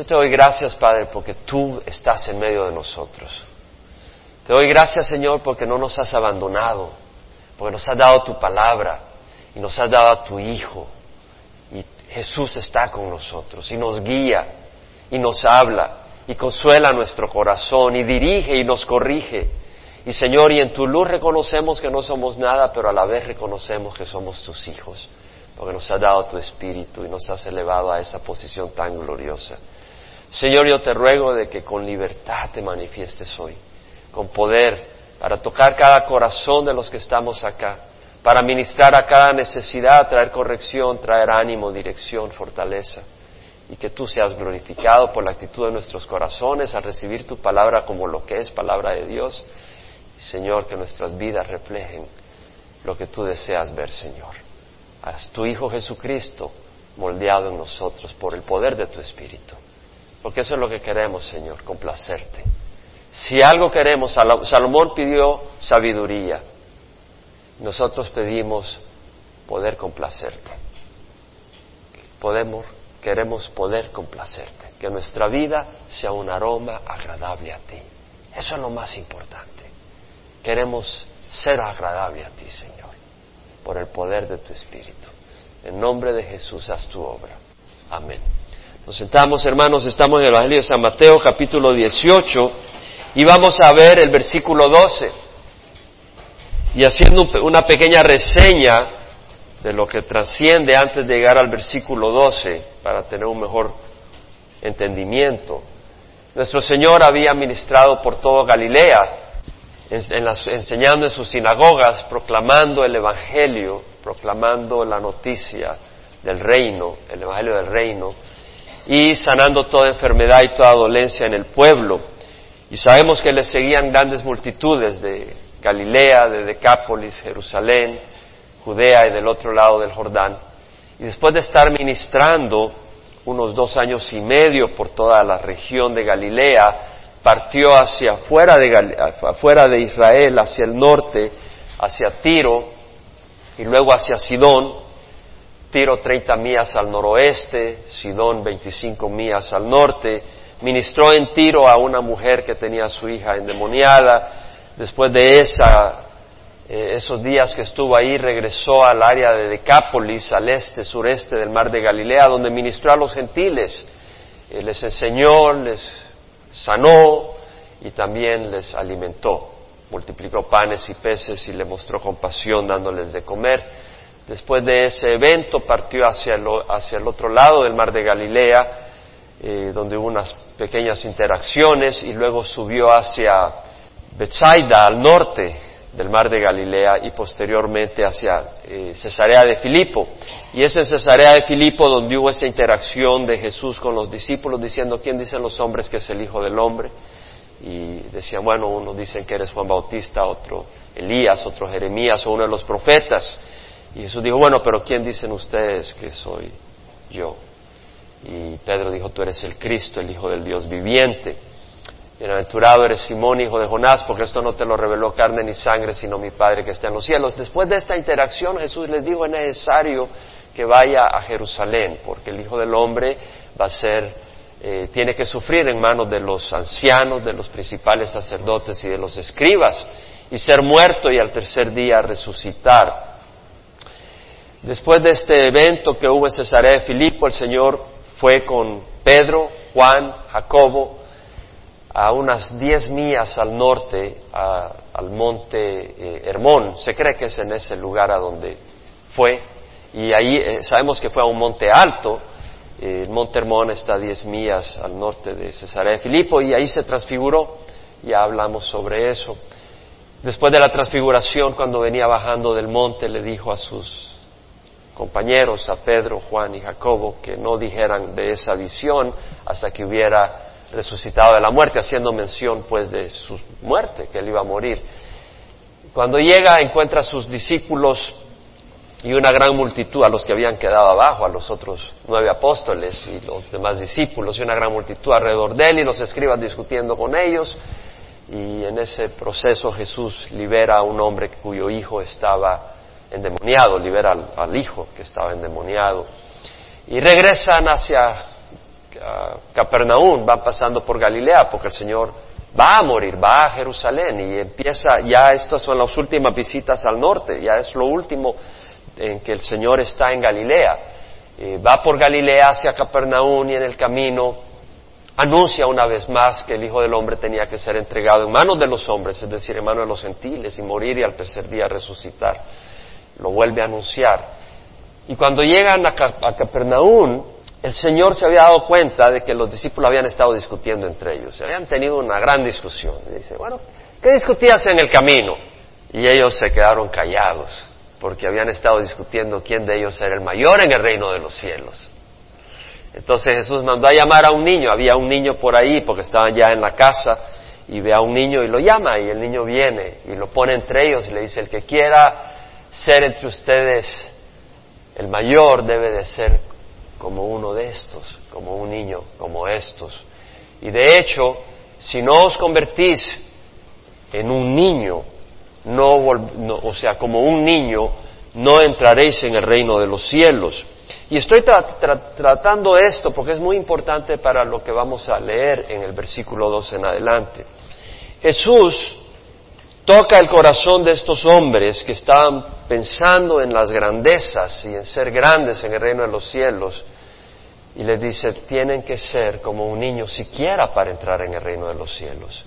Yo te doy gracias, Padre, porque tú estás en medio de nosotros. Te doy gracias, Señor, porque no nos has abandonado, porque nos has dado tu palabra y nos has dado a tu Hijo. Y Jesús está con nosotros y nos guía y nos habla y consuela nuestro corazón y dirige y nos corrige. Y Señor, y en tu luz reconocemos que no somos nada, pero a la vez reconocemos que somos tus hijos, porque nos has dado tu espíritu y nos has elevado a esa posición tan gloriosa. Señor, yo te ruego de que con libertad te manifiestes hoy, con poder, para tocar cada corazón de los que estamos acá, para ministrar a cada necesidad, traer corrección, traer ánimo, dirección, fortaleza y que tú seas glorificado por la actitud de nuestros corazones al recibir tu palabra como lo que es palabra de Dios. Señor, que nuestras vidas reflejen lo que tú deseas ver, Señor. A tu Hijo Jesucristo moldeado en nosotros por el poder de tu Espíritu. Porque eso es lo que queremos, Señor, complacerte. Si algo queremos, Salomón pidió sabiduría. Nosotros pedimos poder complacerte. Podemos queremos poder complacerte, que nuestra vida sea un aroma agradable a ti. Eso es lo más importante. Queremos ser agradable a ti, Señor, por el poder de tu Espíritu. En nombre de Jesús, haz tu obra. Amén. Nos sentamos, hermanos, estamos en el Evangelio de San Mateo, capítulo 18, y vamos a ver el versículo 12. Y haciendo una pequeña reseña de lo que trasciende antes de llegar al versículo 12 para tener un mejor entendimiento. Nuestro Señor había ministrado por todo Galilea, enseñando en sus sinagogas, proclamando el Evangelio, proclamando la noticia del reino, el Evangelio del reino, y sanando toda enfermedad y toda dolencia en el pueblo. Y sabemos que le seguían grandes multitudes de Galilea, de Decápolis, Jerusalén, Judea y del otro lado del Jordán. Y después de estar ministrando unos dos años y medio por toda la región de Galilea, partió hacia afuera de, afuera de Israel, hacia el norte, hacia Tiro y luego hacia Sidón. Tiro 30 millas al noroeste, Sidón 25 millas al norte. Ministró en Tiro a una mujer que tenía a su hija endemoniada. Después de esa eh, esos días que estuvo ahí, regresó al área de Decápolis, al este, sureste del mar de Galilea, donde ministró a los gentiles. Eh, les enseñó, les sanó y también les alimentó. Multiplicó panes y peces y le mostró compasión dándoles de comer. Después de ese evento partió hacia el, hacia el otro lado del mar de Galilea, eh, donde hubo unas pequeñas interacciones y luego subió hacia Bethsaida, al norte, del mar de Galilea y posteriormente hacia eh, Cesarea de Filipo. Y es en Cesarea de Filipo donde hubo esa interacción de Jesús con los discípulos diciendo, ¿quién dicen los hombres que es el Hijo del Hombre? Y decían, bueno, unos dicen que eres Juan Bautista, otro Elías, otro Jeremías o uno de los profetas. Y Jesús dijo, bueno, pero ¿quién dicen ustedes que soy yo? Y Pedro dijo, tú eres el Cristo, el Hijo del Dios viviente. Bienaventurado eres Simón, hijo de Jonás, porque esto no te lo reveló carne ni sangre, sino mi Padre que está en los cielos. Después de esta interacción, Jesús les dijo, es necesario que vaya a Jerusalén, porque el Hijo del Hombre va a ser, eh, tiene que sufrir en manos de los ancianos, de los principales sacerdotes y de los escribas, y ser muerto y al tercer día resucitar. Después de este evento que hubo en Cesarea de Filipo, el Señor fue con Pedro, Juan, Jacobo, a unas 10 millas al norte, al monte eh, Hermón. Se cree que es en ese lugar a donde fue. Y ahí eh, sabemos que fue a un monte alto. el monte Hermón está a 10 millas al norte de Cesarea de Filipo y ahí se transfiguró. Ya hablamos sobre eso. Después de la transfiguración, cuando venía bajando del monte, le dijo a sus compañeros, a Pedro, Juan y Jacobo, que no dijeran de esa visión hasta que hubiera resucitado de la muerte, haciendo mención pues de su muerte, que él iba a morir. Cuando llega encuentra a sus discípulos y una gran multitud, a los que habían quedado abajo, a los otros nueve apóstoles y los demás discípulos, y una gran multitud alrededor de él y los escribas discutiendo con ellos. Y en ese proceso Jesús libera a un hombre cuyo hijo estaba endemoniado, libera al, hijo que estaba endemoniado. Y regresan hacia Capernaum, van pasando por Galilea, porque el Señor va a morir, va a Jerusalén y empieza, ya estas son las últimas visitas al norte, ya es lo último en que el Señor está en Galilea. Eh, va por Galilea hacia Capernaum y en el camino anuncia una vez más que el Hijo del Hombre tenía que ser entregado en manos de los hombres, es decir, en manos de los gentiles, y morir y al tercer día resucitar. Lo vuelve a anunciar. Y cuando llegan a, Capernaum, el Señor se había dado cuenta de que los discípulos habían estado discutiendo entre ellos, se habían tenido una gran discusión. Y dice, bueno, ¿qué discutías en el camino? Y ellos se quedaron callados, porque habían estado discutiendo quién de ellos era el mayor en el reino de los cielos. Entonces Jesús mandó a llamar a un niño, había un niño por ahí, porque estaban ya en la casa, y ve a un niño y lo llama, y el niño viene y lo pone entre ellos y le dice, el que quiera ser entre ustedes el mayor debe de ser como uno de estos, como un niño, como estos. Y de hecho, si no os convertís en un niño, no, o sea, como un niño, no entraréis en el reino de los cielos. Y estoy tratando esto porque es muy importante para lo que vamos a leer en el versículo 2 en adelante. Jesús toca el corazón de estos hombres que estaban pensando en las grandezas y en ser grandes en el reino de los cielos y les dice, tienen que ser como un niño siquiera para entrar en el reino de los cielos.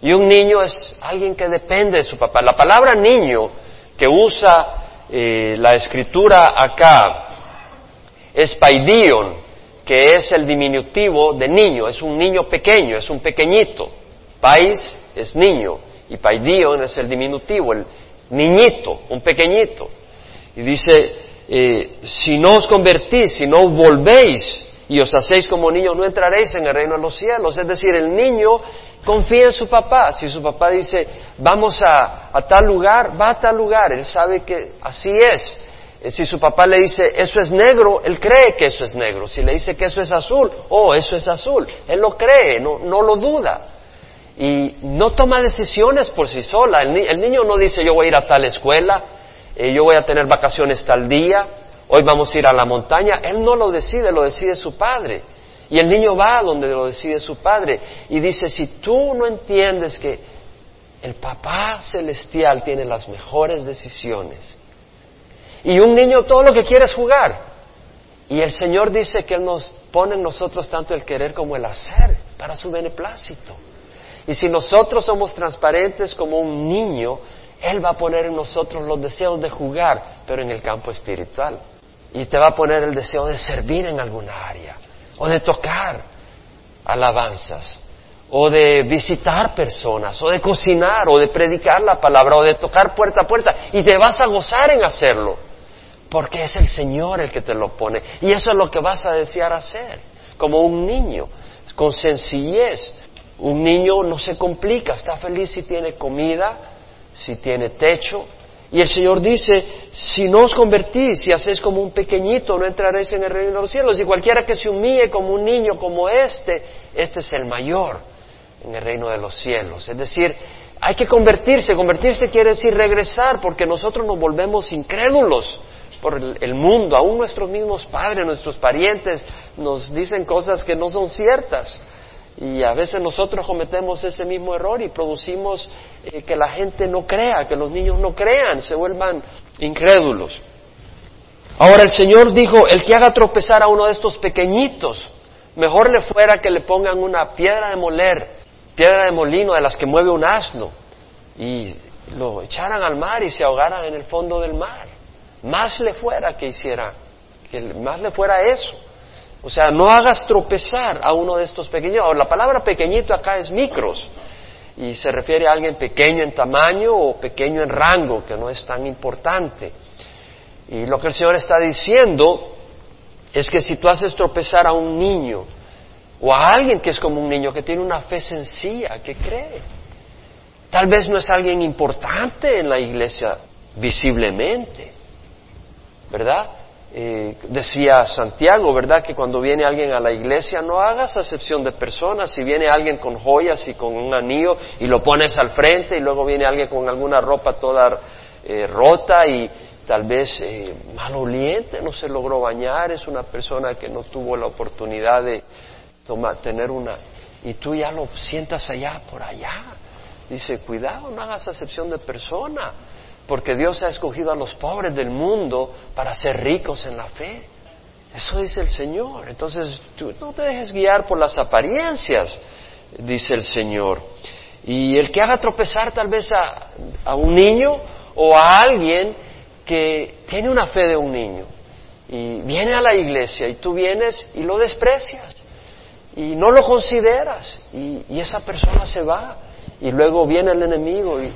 Y un niño es alguien que depende de su papá. La palabra niño que usa eh, la escritura acá es paidion, que es el diminutivo de niño, es un niño pequeño, es un pequeñito. Pais es niño y paidion es el diminutivo, el niñito, un pequeñito. Y dice, eh, si no os convertís, si no volvéis y os hacéis como niños, no entraréis en el reino de los cielos. Es decir, el niño confía en su papá. Si su papá dice, vamos a, a tal lugar, va a tal lugar. Él sabe que así es. Eh, si su papá le dice, eso es negro, él cree que eso es negro. Si le dice que eso es azul, oh, eso es azul. Él lo cree, no, no lo duda y no toma decisiones por sí sola. El, niño no dice yo voy a ir a tal escuela, eh, yo voy a tener vacaciones tal día, hoy vamos a ir a la montaña. Él no lo decide, lo decide su padre. Y el niño va donde lo decide su padre y dice, si tú no entiendes que el papá celestial tiene las mejores decisiones, y un niño todo lo que quiere es jugar, y el Señor dice que Él nos pone en nosotros tanto el querer como el hacer para su beneplácito. Y si nosotros somos transparentes como un niño, Él va a poner en nosotros los deseos de jugar, pero en el campo espiritual. Y te va a poner el deseo de servir en alguna área, o de tocar alabanzas, o de visitar personas, o de cocinar, o de predicar la palabra, o de tocar puerta a puerta. Y te vas a gozar en hacerlo, porque es el Señor el que te lo pone. Y eso es lo que vas a desear hacer, como un niño, con sencillez un niño no se complica, está feliz si tiene comida, si tiene techo. Y el Señor dice, si no os convertís, si hacéis como un pequeñito, no entraréis en el reino de los cielos. Y cualquiera que se humille como un niño como este, este es el mayor en el reino de los cielos. Es decir, hay que convertirse. Convertirse quiere decir regresar, porque nosotros nos volvemos incrédulos por el mundo. Aún nuestros mismos padres, nuestros parientes nos dicen cosas que no son ciertas. Y a veces nosotros cometemos ese mismo error y producimos eh, que la gente no crea, que los niños no crean, se vuelvan incrédulos. Ahora el Señor dijo, el que haga tropezar a uno de estos pequeñitos, mejor le fuera que le pongan una piedra de moler, piedra de molino de las que mueve un asno, y lo echaran al mar y se ahogaran en el fondo del mar. Más le fuera que hiciera, que más le fuera eso. O sea, no hagas tropezar a uno de estos pequeños. Ahora, la palabra pequeñito acá es micros y se refiere a alguien pequeño en tamaño o pequeño en rango, que no es tan importante. Y lo que el Señor está diciendo es que si tú haces tropezar a un niño o a alguien que es como un niño, que tiene una fe sencilla, que cree, tal vez no es alguien importante en la iglesia visiblemente, ¿verdad? Eh, decía Santiago, ¿verdad? Que cuando viene alguien a la iglesia no hagas acepción de personas. Si viene alguien con joyas y con un anillo y lo pones al frente y luego viene alguien con alguna ropa toda eh, rota y tal vez eh, maloliente, no se logró bañar, es una persona que no tuvo la oportunidad de, tener una, y tú ya lo sientas allá, por allá. Dice, cuidado, no hagas acepción de persona, porque Dios ha escogido a los pobres del mundo para ser ricos en la fe. Eso dice el Señor. Entonces, tú no te dejes guiar por las apariencias, dice el Señor. Y el que haga tropezar tal vez a, un niño o a alguien que tiene una fe de un niño y viene a la iglesia y tú vienes y lo desprecias y no lo consideras y, esa persona se va y luego viene el enemigo y,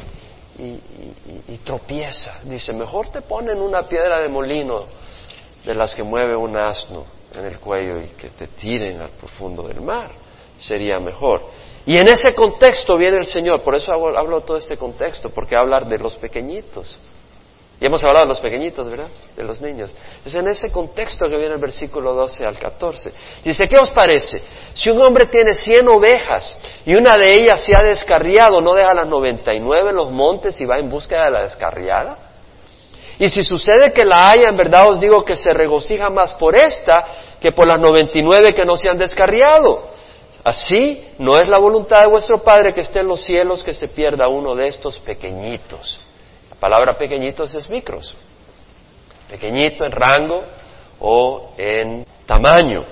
y, tropieza. Dice, mejor te ponen una piedra de molino de las que mueve un asno en el cuello y que te tiren al profundo del mar. Sería mejor. Y en ese contexto viene el Señor, por eso hablo, hablo todo este contexto, porque hablar de los pequeñitos. Y hemos hablado de los pequeñitos, ¿verdad? De los niños. Es en ese contexto que viene el versículo 12 al 14. Dice, ¿qué os parece? Si un hombre tiene cien ovejas y una de ellas se ha descarriado, ¿no deja las noventa y nueve en los montes y va en búsqueda de la descarriada? Y si sucede que la haya, en verdad os digo que se regocija más por esta que por las noventa y nueve que no se han descarriado. Así no es la voluntad de vuestro Padre que esté en los cielos que se pierda uno de estos pequeñitos palabra pequeñitos es micros, pequeñito en rango o en tamaño.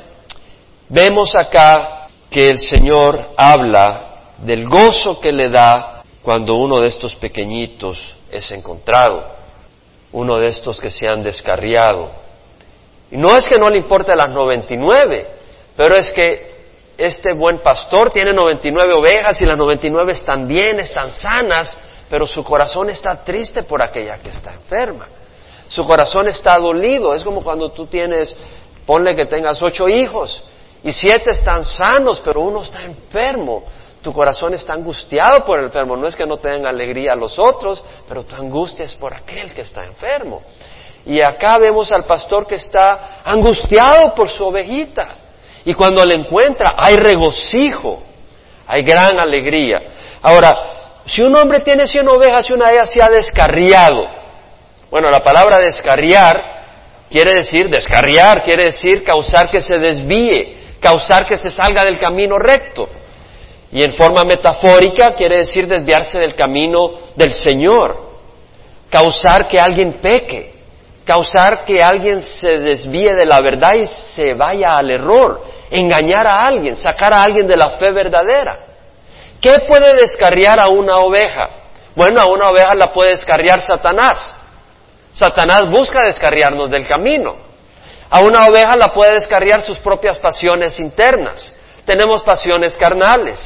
Vemos acá que el Señor habla del gozo que le da cuando uno de estos pequeñitos es encontrado, uno de estos que se han descarriado. Y no es que no le importe las 99, pero es que este buen pastor tiene 99 ovejas y las 99 están bien, están sanas, pero su corazón está triste por aquella que está enferma. Su corazón está dolido. Es como cuando tú tienes, ponle que tengas ocho hijos y siete están sanos, pero uno está enfermo. Tu corazón está angustiado por el enfermo. No es que no te den alegría los otros, pero tu angustia es por aquel que está enfermo. Y acá vemos al pastor que está angustiado por su ovejita. Y cuando le encuentra, hay regocijo, hay gran alegría. Ahora, si un hombre tiene cien ovejas y una de ellas se ha descarriado, bueno, la palabra descarriar quiere decir, descarriar quiere decir causar que se desvíe, causar que se salga del camino recto. Y en forma metafórica quiere decir desviarse del camino del Señor, causar que alguien peque, causar que alguien se desvíe de la verdad y se vaya al error, engañar a alguien, sacar a alguien de la fe verdadera. ¿Qué puede descarriar a una oveja? Bueno, a una oveja la puede descarriar Satanás. Satanás busca descarriarnos del camino. A una oveja la puede descarriar sus propias pasiones internas. Tenemos pasiones carnales.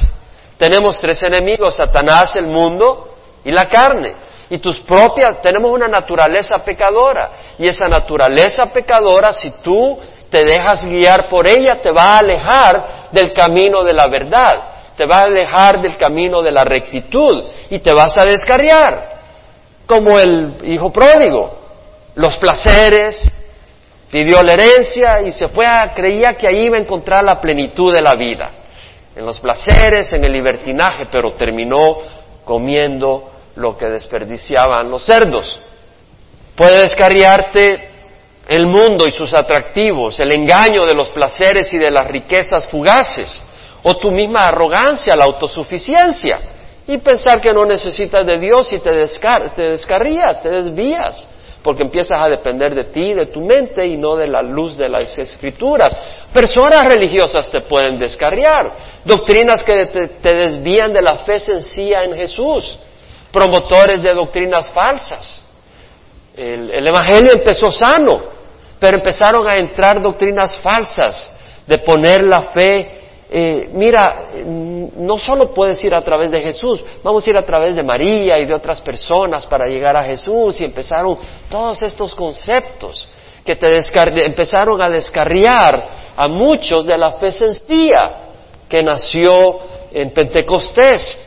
Tenemos tres enemigos, Satanás, el mundo y la carne. Y tus propias, tenemos una naturaleza pecadora. Y esa naturaleza pecadora, si tú te dejas guiar por ella, te va a alejar del camino de la verdad te va a alejar del camino de la rectitud y te vas a descarriar, como el hijo pródigo. Los placeres, pidió la herencia y se fue a, creía que ahí iba a encontrar la plenitud de la vida, en los placeres, en el libertinaje, pero terminó comiendo lo que desperdiciaban los cerdos. Puede descarriarte el mundo y sus atractivos, el engaño de los placeres y de las riquezas fugaces o tu misma arrogancia, la autosuficiencia, y pensar que no necesitas de Dios y te, te descarrías, te desvías, porque empiezas a depender de ti, de tu mente y no de la luz de las escrituras. Personas religiosas te pueden descarriar, doctrinas que te, desvían de la fe sencilla en Jesús, promotores de doctrinas falsas. el Evangelio empezó sano, pero empezaron a entrar doctrinas falsas de poner la fe eh, mira, no solo puedes ir a través de Jesús, vamos a ir a través de María y de otras personas para llegar a Jesús y empezaron todos estos conceptos que te empezaron a descarriar a muchos de la fe sencilla que nació en Pentecostés.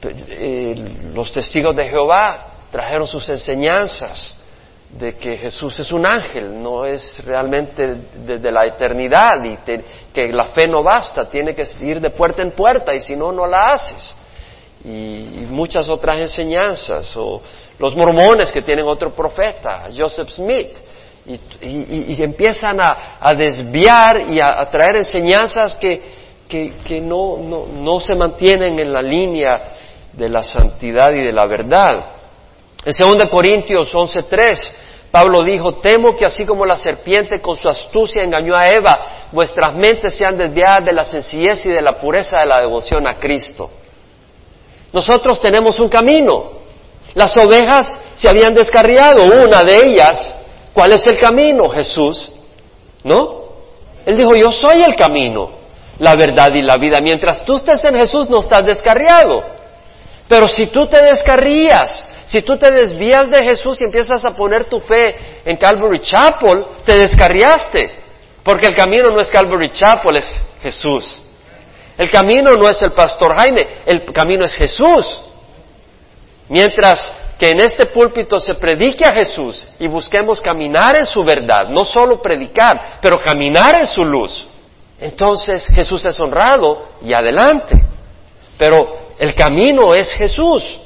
Eh, los testigos de Jehová trajeron sus enseñanzas de que Jesús es un ángel, no es realmente desde la eternidad y que la fe no basta, tiene que ir de puerta en puerta y si no, no la haces. Y, muchas otras enseñanzas, o los mormones que tienen otro profeta, Joseph Smith, y, empiezan a, desviar y a, traer enseñanzas que, que, no, no, no se mantienen en la línea de la santidad y de la verdad. En 2 Corintios 11:3, Pablo dijo, temo que así como la serpiente con su astucia engañó a Eva, vuestras mentes sean desviadas de la sencillez y de la pureza de la devoción a Cristo. Nosotros tenemos un camino. Las ovejas se habían descarriado, una de ellas. ¿Cuál es el camino? Jesús. ¿No? Él dijo, yo soy el camino, la verdad y la vida. Mientras tú estés en Jesús no estás descarriado. Pero si tú te descarrías, si tú te desvías de Jesús y empiezas a poner tu fe en Calvary Chapel, te descarriaste. Porque el camino no es Calvary Chapel, es Jesús. El camino no es el pastor Jaime, el camino es Jesús. Mientras que en este púlpito se predique a Jesús y busquemos caminar en su verdad, no solo predicar, pero caminar en su luz, entonces Jesús es honrado y adelante. Pero el camino es Jesús.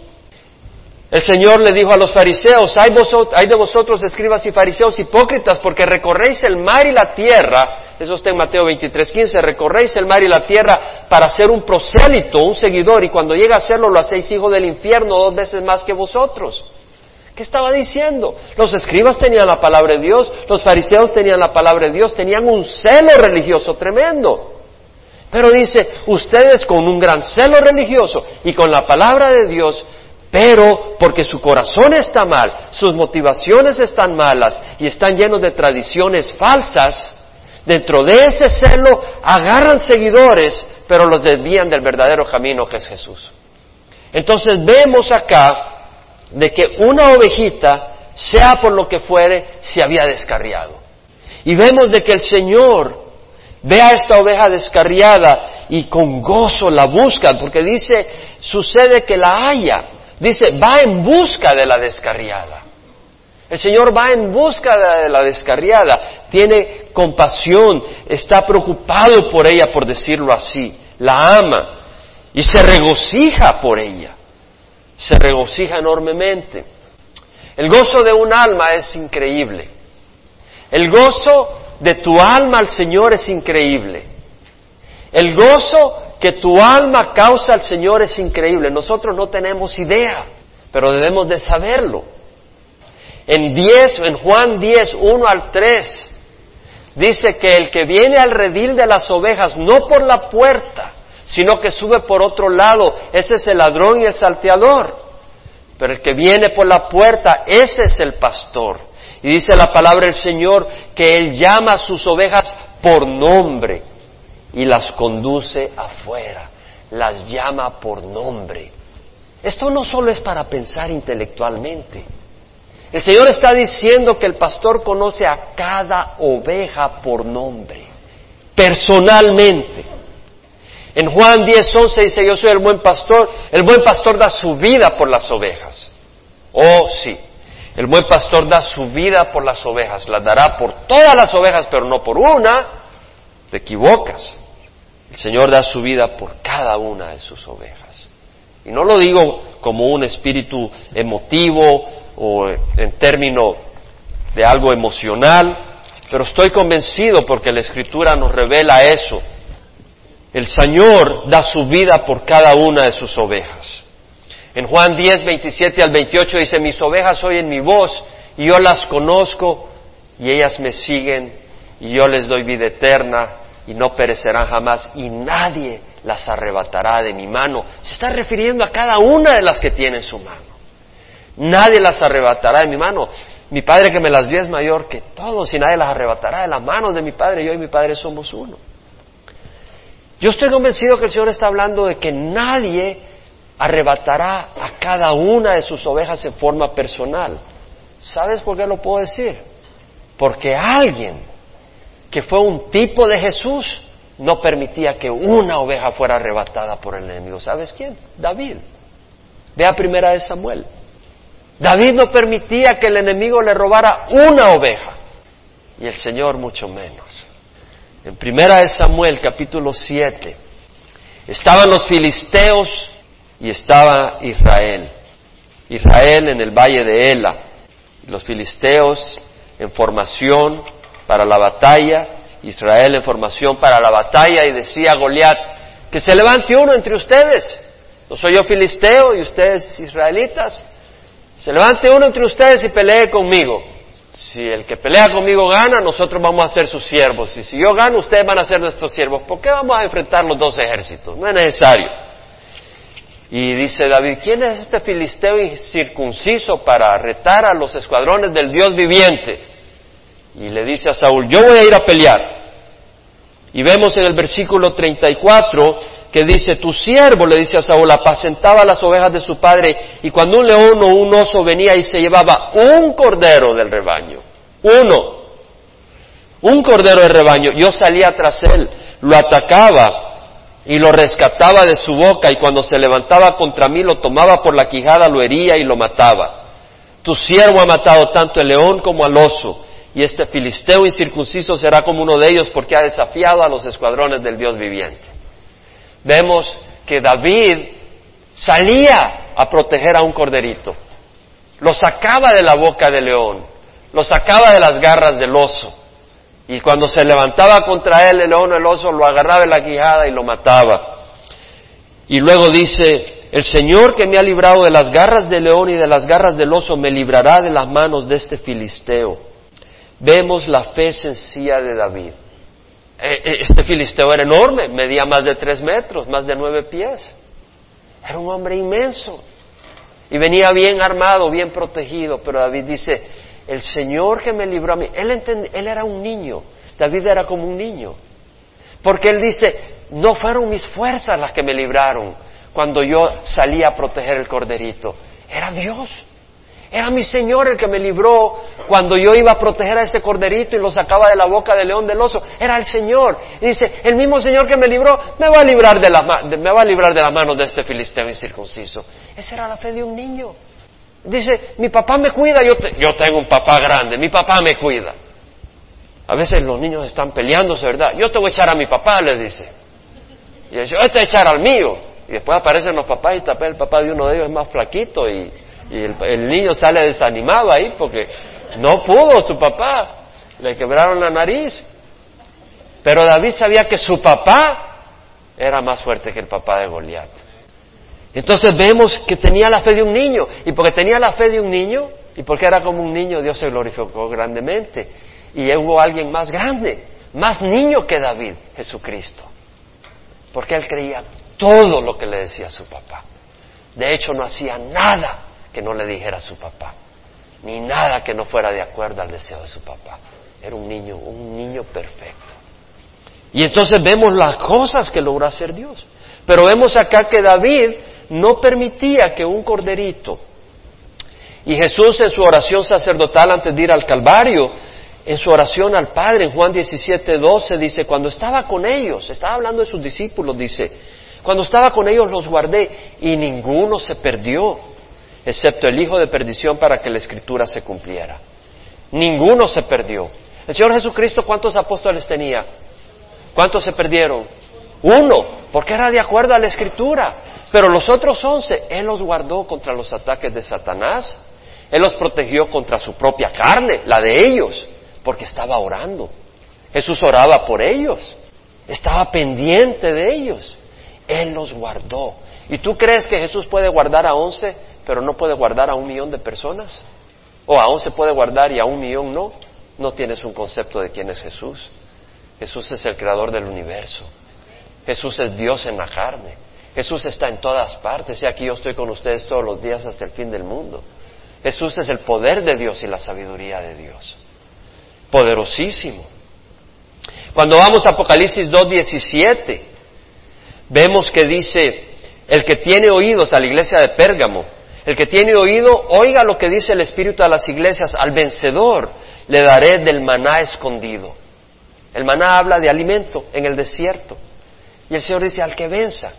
El Señor le dijo a los fariseos, hay, de vosotros escribas y fariseos hipócritas porque recorréis el mar y la tierra, eso está en Mateo 23, 15, recorréis el mar y la tierra para ser un prosélito, un seguidor, y cuando llega a serlo lo hacéis hijo del infierno dos veces más que vosotros. ¿Qué estaba diciendo? Los escribas tenían la palabra de Dios, los fariseos tenían la palabra de Dios, tenían un celo religioso tremendo. Pero dice, ustedes con un gran celo religioso y con la palabra de Dios pero porque su corazón está mal, sus motivaciones están malas y están llenos de tradiciones falsas, dentro de ese celo agarran seguidores, pero los desvían del verdadero camino que es Jesús. Entonces vemos acá de que una ovejita, sea por lo que fuere, se había descarriado. Y vemos de que el Señor ve a esta oveja descarriada y con gozo la busca, porque dice, sucede que la haya. Dice, va en busca de la descarriada. El Señor va en busca de la descarriada, tiene compasión, está preocupado por ella, por decirlo así, la ama y se regocija por ella, se regocija enormemente. El gozo de un alma es increíble. El gozo de tu alma al Señor es increíble. El gozo que tu alma causa al Señor es increíble. Nosotros no tenemos idea, pero debemos de saberlo. En 10, en Juan 10, 1 al 3, dice que el que viene al redil de las ovejas, no por la puerta, sino que sube por otro lado, ese es el ladrón y el salteador. Pero el que viene por la puerta, ese es el pastor. Y dice la palabra del Señor que Él llama a sus ovejas por nombre y las conduce afuera, las llama por nombre. Esto no solo es para pensar intelectualmente. El Señor está diciendo que el pastor conoce a cada oveja por nombre, personalmente. En Juan 10, 11 dice, yo soy el buen pastor, el buen pastor da su vida por las ovejas. Oh, sí, el buen pastor da su vida por las ovejas, la dará por todas las ovejas, pero no por una, te equivocas. El Señor da su vida por cada una de sus ovejas. Y no lo digo como un espíritu emotivo o en términos de algo emocional, pero estoy convencido porque la Escritura nos revela eso. El Señor da su vida por cada una de sus ovejas. En Juan 10, 27 al 28 dice, mis ovejas oyen mi voz y yo las conozco y ellas me siguen y yo les doy vida eterna y no perecerán jamás y nadie las arrebatará de mi mano. Se está refiriendo a cada una de las que tiene en su mano. Nadie las arrebatará de mi mano. Mi Padre que me las dio es mayor que todos y nadie las arrebatará de las manos de mi Padre. Yo y mi Padre somos uno. Yo estoy convencido que el Señor está hablando de que nadie arrebatará a cada una de sus ovejas en forma personal. ¿Sabes por qué lo puedo decir? Porque alguien que fue un tipo de Jesús, no permitía que una oveja fuera arrebatada por el enemigo. ¿Sabes quién? David. Ve a primera de Samuel. David no permitía que el enemigo le robara una oveja y el Señor mucho menos. En primera de Samuel capítulo 7 estaban los filisteos y estaba Israel. Israel en el valle de Ela, los filisteos en formación para la batalla, Israel en formación para la batalla y decía Goliat, que se levante uno entre ustedes. No soy yo filisteo y ustedes israelitas. Se levante uno entre ustedes y pelee conmigo. Si el que pelea conmigo gana, nosotros vamos a ser sus siervos. Y si yo gano, ustedes van a ser nuestros siervos. ¿Por qué vamos a enfrentar los dos ejércitos? No es necesario. Y dice David, ¿quién es este filisteo incircunciso para retar a los escuadrones del Dios viviente? Y le dice a Saúl, yo voy a ir a pelear. Y vemos en el versículo 34 que dice, tu siervo, le dice a Saúl, apacentaba las ovejas de su padre y cuando un león o un oso venía y se llevaba un cordero del rebaño, uno, un cordero del rebaño, yo salía tras él, lo atacaba y lo rescataba de su boca y cuando se levantaba contra mí lo tomaba por la quijada, lo hería y lo mataba. Tu siervo ha matado tanto el león como al oso y este filisteo incircunciso será como uno de ellos porque ha desafiado a los escuadrones del Dios viviente vemos que David salía a proteger a un corderito, lo sacaba de la boca del león, lo sacaba de las garras del oso, y cuando se levantaba contra él el león o el oso lo agarraba en la quijada y lo mataba. Y luego dice, el Señor que me ha librado de las garras del león y de las garras del oso me librará de las manos de este filisteo. Vemos la fe sencilla de David. Eh, eh, este filisteo era enorme, medía más de tres metros, más de nueve pies. Era un hombre inmenso. Y venía bien armado, bien protegido. Pero David dice, el Señor que me libró a mí, él, él era un niño. David era como un niño. Porque él dice, no fueron mis fuerzas las que me libraron cuando yo salí a proteger el corderito. Era Dios. Era mi Señor el que me libró cuando yo iba a proteger a ese corderito y lo sacaba de la boca del león del oso. Era el Señor. Y dice, el mismo Señor que me libró me va a librar de, la, me va a librar de las manos de este filisteo incircunciso. Esa era la fe de un niño. Dice, mi papá me cuida, yo, yo tengo un papá grande, mi papá me cuida. A veces los niños están peleándose, ¿verdad? Yo te voy a echar a mi papá, le dice. Y dice, yo te voy a echar al mío. Y después aparecen los papás y tapé el papá de uno de ellos es más flaquito y y el, niño sale desanimado ahí porque no pudo su papá, le quebraron la nariz. Pero David sabía que su papá era más fuerte que el papá de Goliat. Entonces vemos que tenía la fe de un niño, y porque tenía la fe de un niño, y porque era como un niño, Dios se glorificó grandemente. Y hubo alguien más grande, más niño que David, Jesucristo. Porque él creía todo lo que le decía su papá. De hecho, no hacía nada que no le dijera a su papá, ni nada que no fuera de acuerdo al deseo de su papá. Era un niño, un niño perfecto. Y entonces vemos las cosas que logró hacer Dios. Pero vemos acá que David no permitía que un corderito, y Jesús en su oración sacerdotal antes de ir al Calvario, en su oración al Padre, en Juan 17, 12, dice, cuando estaba con ellos, estaba hablando de sus discípulos, dice, cuando estaba con ellos los guardé y ninguno se perdió, excepto el hijo de perdición para que la escritura se cumpliera. Ninguno se perdió. El Señor Jesucristo, ¿cuántos apóstoles tenía? ¿Cuántos se perdieron? Uno, porque era de acuerdo a la escritura. Pero los otros once, Él los guardó contra los ataques de Satanás. Él los protegió contra su propia carne, la de ellos, porque estaba orando. Jesús oraba por ellos, estaba pendiente de ellos. Él los guardó. ¿Y tú crees que Jesús puede guardar a once pero no puede guardar a un millón de personas? ¿O aún se puede guardar y a un millón no? No tienes un concepto de quién es Jesús. Jesús es el creador del universo. Jesús es Dios en la carne. Jesús está en todas partes y aquí yo estoy con ustedes todos los días hasta el fin del mundo. Jesús es el poder de Dios y la sabiduría de Dios. Poderosísimo. Cuando vamos a Apocalipsis 2.17, vemos que dice, el que tiene oídos a la iglesia de Pérgamo, el que tiene oído, oiga lo que dice el Espíritu a las iglesias, al vencedor le daré del maná escondido. El maná habla de alimento en el desierto. Y el Señor dice, al que venza,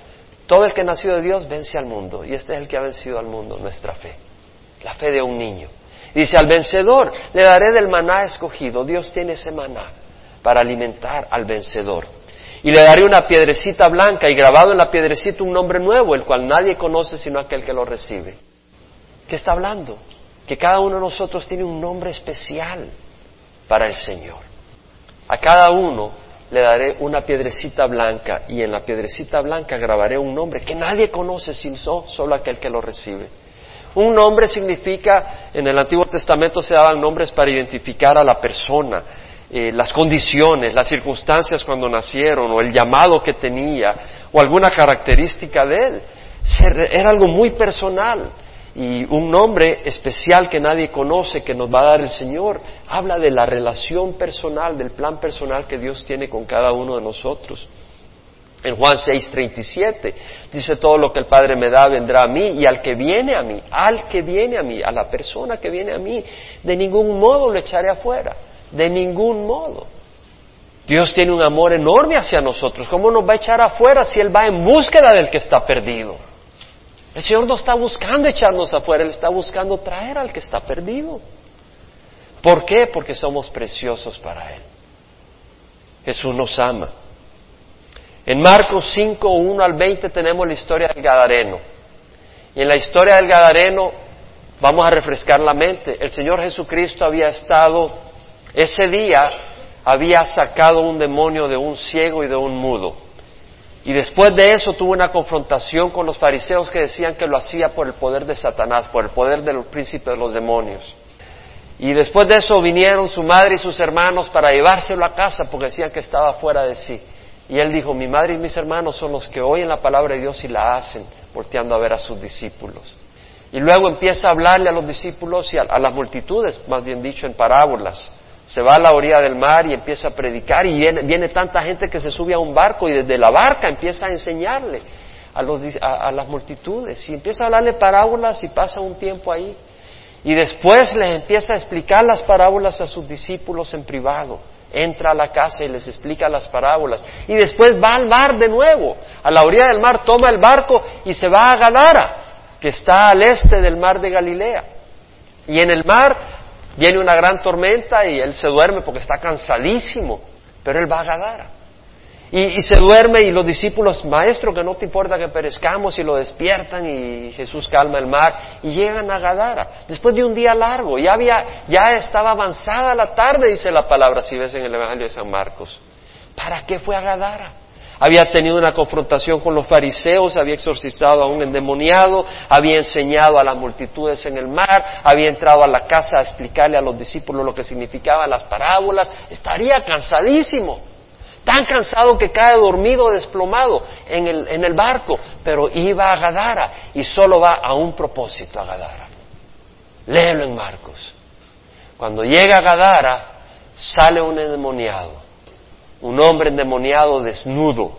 todo el que nació de Dios vence al mundo. Y este es el que ha vencido al mundo, nuestra fe, la fe de un niño. Dice, al vencedor le daré del maná escogido. Dios tiene ese maná para alimentar al vencedor. Y le daré una piedrecita blanca y grabado en la piedrecita un nombre nuevo, el cual nadie conoce sino aquel que lo recibe. ¿Qué está hablando? Que cada uno de nosotros tiene un nombre especial para el Señor. A cada uno le daré una piedrecita blanca y en la piedrecita blanca grabaré un nombre que nadie conoce sino solo aquel que lo recibe. Un nombre significa, en el Antiguo Testamento se daban nombres para identificar a la persona, eh, las condiciones, las circunstancias cuando nacieron o el llamado que tenía o alguna característica de él. Era algo muy personal y un nombre especial que nadie conoce que nos va a dar el Señor. Habla de la relación personal, del plan personal que Dios tiene con cada uno de nosotros. En Juan 6:37 dice todo lo que el Padre me da vendrá a mí y al que viene a mí, al que viene a mí, a la persona que viene a mí, de ningún modo lo echaré afuera, de ningún modo. Dios tiene un amor enorme hacia nosotros. ¿Cómo nos va a echar afuera si Él va en búsqueda del que está perdido? El Señor no está buscando echarnos afuera, Él está buscando traer al que está perdido. ¿Por qué? Porque somos preciosos para Él. Jesús nos ama. En Marcos 5, 1 al 20 tenemos la historia del Gadareno. Y en la historia del Gadareno vamos a refrescar la mente. El Señor Jesucristo había estado, ese día había sacado un demonio de un ciego y de un mudo. Y después de eso tuvo una confrontación con los fariseos que decían que lo hacía por el poder de Satanás, por el poder del príncipe de los demonios. Y después de eso vinieron su madre y sus hermanos para llevárselo a casa porque decían que estaba fuera de sí. Y él dijo, mi madre y mis hermanos son los que oyen la palabra de Dios y la hacen, volteando a ver a sus discípulos. Y luego empieza a hablarle a los discípulos y a, las multitudes, más bien dicho, en parábolas se va a la orilla del mar y empieza a predicar y viene, tanta gente que se sube a un barco y desde la barca empieza a enseñarle a, los, a, las multitudes y empieza a hablarle parábolas y pasa un tiempo ahí. Y después les empieza a explicar las parábolas a sus discípulos en privado. Entra a la casa y les explica las parábolas. Y después va al mar de nuevo. A la orilla del mar toma el barco y se va a Gadara, que está al este del mar de Galilea. Y en el mar Viene una gran tormenta y él se duerme porque está cansadísimo, pero él va a Gadara. Y, se duerme y los discípulos, maestro, que no te importa que perezcamos, y lo despiertan y Jesús calma el mar y llegan a Gadara. Después de un día largo, ya, había, ya estaba avanzada la tarde, dice la palabra, si ves en el Evangelio de San Marcos. ¿Para qué fue a Gadara? Había tenido una confrontación con los fariseos, había exorcizado a un endemoniado, había enseñado a las multitudes en el mar, había entrado a la casa a explicarle a los discípulos lo que significaban las parábolas, estaría cansadísimo, tan cansado que cae dormido, desplomado en el, en el barco, pero iba a Gadara y solo va a un propósito a Gadara. Léelo en Marcos. Cuando llega a Gadara, sale un endemoniado un hombre endemoniado desnudo,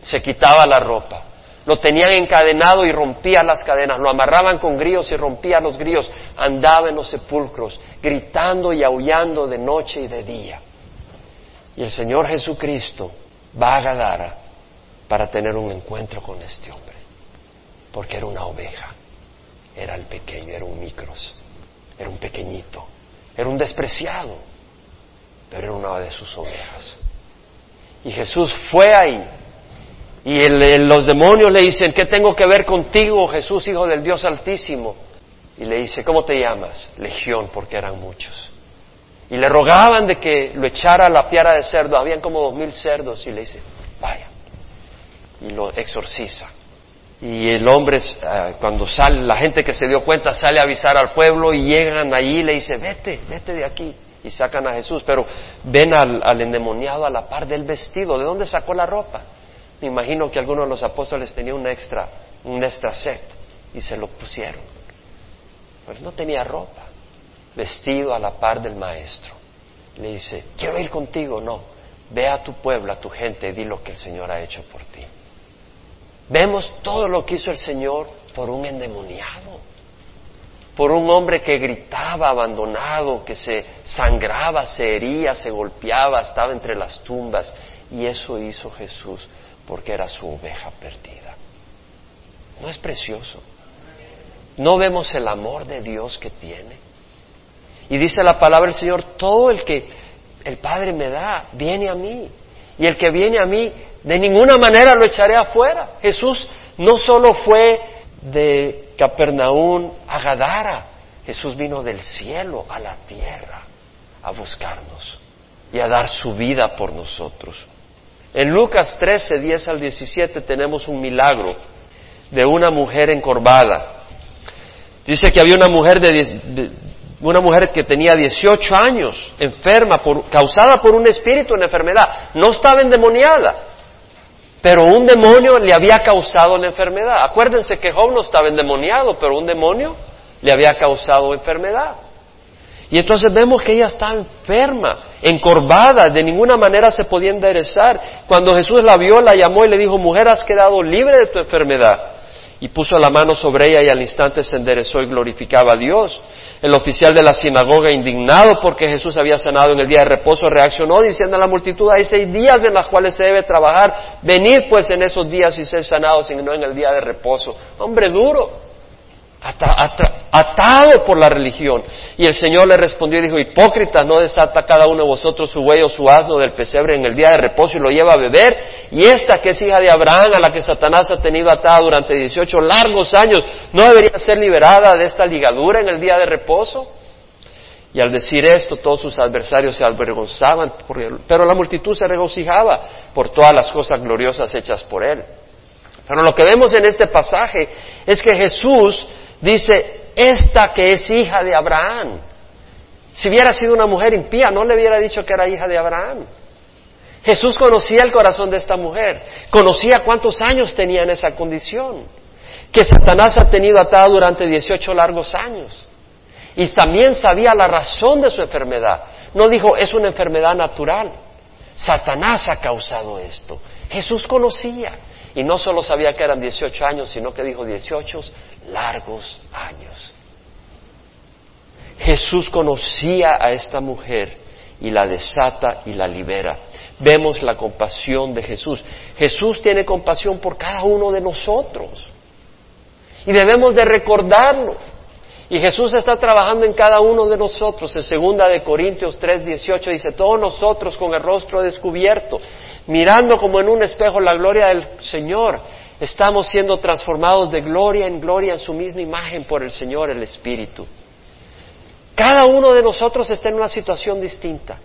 se quitaba la ropa, lo tenían encadenado y rompía las cadenas, lo amarraban con grillos y rompía los grillos, andaba en los sepulcros, gritando y aullando de noche y de día. Y el Señor Jesucristo va a Gadara para tener un encuentro con este hombre, porque era una oveja, era el pequeño, era un micros, era un pequeñito, era un despreciado, pero era una de sus ovejas. Y Jesús fue ahí. Y los demonios le dicen, ¿qué tengo que ver contigo, Jesús, Hijo del Dios Altísimo? Y le dice, ¿cómo te llamas? Legión, porque eran muchos. Y le rogaban de que lo echara a la piara de cerdo. Habían como dos mil cerdos. Y le dice, vaya. Y lo exorciza. Y el hombre, ah, cuando sale, la gente que se dio cuenta sale a avisar al pueblo y llegan allí y le dice, vete, vete de aquí y sacan a Jesús, pero ven al, endemoniado a la par del vestido. ¿De dónde sacó la ropa? Me imagino que alguno de los apóstoles tenía un extra, un extra set y se lo pusieron. Pero no tenía ropa, vestido a la par del maestro. Le dice, quiero ir contigo. No, ve a tu pueblo, a tu gente y di lo que el Señor ha hecho por ti. Vemos todo lo que hizo el Señor por un endemoniado por un hombre que gritaba abandonado, que se sangraba, se hería, se golpeaba, estaba entre las tumbas. Y eso hizo Jesús porque era su oveja perdida. ¿No es precioso? ¿No vemos el amor de Dios que tiene? Y dice la palabra del Señor, todo el que el Padre me da, viene a mí. Y el que viene a mí, de ninguna manera lo echaré afuera. Jesús no solo fue de Capernaún a Gadara. Jesús vino del cielo a la tierra a buscarnos y a dar su vida por nosotros. En Lucas 13, 10 al 17 tenemos un milagro de una mujer encorvada. Dice que había una mujer, de, una mujer que tenía 18 años, enferma, por, causada por un espíritu en enfermedad. No estaba endemoniada, pero un demonio le había causado la enfermedad. Acuérdense que Job no estaba endemoniado, pero un demonio le había causado enfermedad. Y entonces vemos que ella está enferma, encorvada, de ninguna manera se podía enderezar. Cuando Jesús la vio, la llamó y le dijo, mujer, has quedado libre de tu enfermedad. Y puso la mano sobre ella y al instante se enderezó y glorificaba a Dios. El oficial de la sinagoga, indignado porque Jesús había sanado en el día de reposo, reaccionó diciendo a la multitud, hay seis días en los cuales se debe trabajar, venid pues en esos días y ser sanados y no en el día de reposo. Hombre duro atado por la religión. Y el Señor le respondió y dijo, hipócrita, no desata cada uno de vosotros su buey o su asno del pesebre en el día de reposo y lo lleva a beber. Y esta que es hija de Abraham, a la que Satanás ha tenido atada durante 18 largos años, ¿no debería ser liberada de esta ligadura en el día de reposo? Y al decir esto, todos sus adversarios se avergonzaban, pero la multitud se regocijaba por todas las cosas gloriosas hechas por él. Pero lo que vemos en este pasaje es que Jesús dice, esta que es hija de Abraham. Si hubiera sido una mujer impía, no le hubiera dicho que era hija de Abraham. Jesús conocía el corazón de esta mujer, conocía cuántos años tenía en esa condición, que Satanás ha tenido atada durante 18 largos años. Y también sabía la razón de su enfermedad. No dijo, es una enfermedad natural. Satanás ha causado esto. Jesús conocía. Y no solo sabía que eran 18 años, sino que dijo 18 largos años. Jesús conocía a esta mujer y la desata y la libera. Vemos la compasión de Jesús. Jesús tiene compasión por cada uno de nosotros. Y debemos de recordarlo. Y Jesús está trabajando en cada uno de nosotros. En segunda de Corintios 3:18 dice, todos nosotros con el rostro descubierto, mirando como en un espejo la gloria del Señor, estamos siendo transformados de gloria en gloria en su misma imagen por el Señor, el Espíritu. Cada uno de nosotros está en una situación distinta.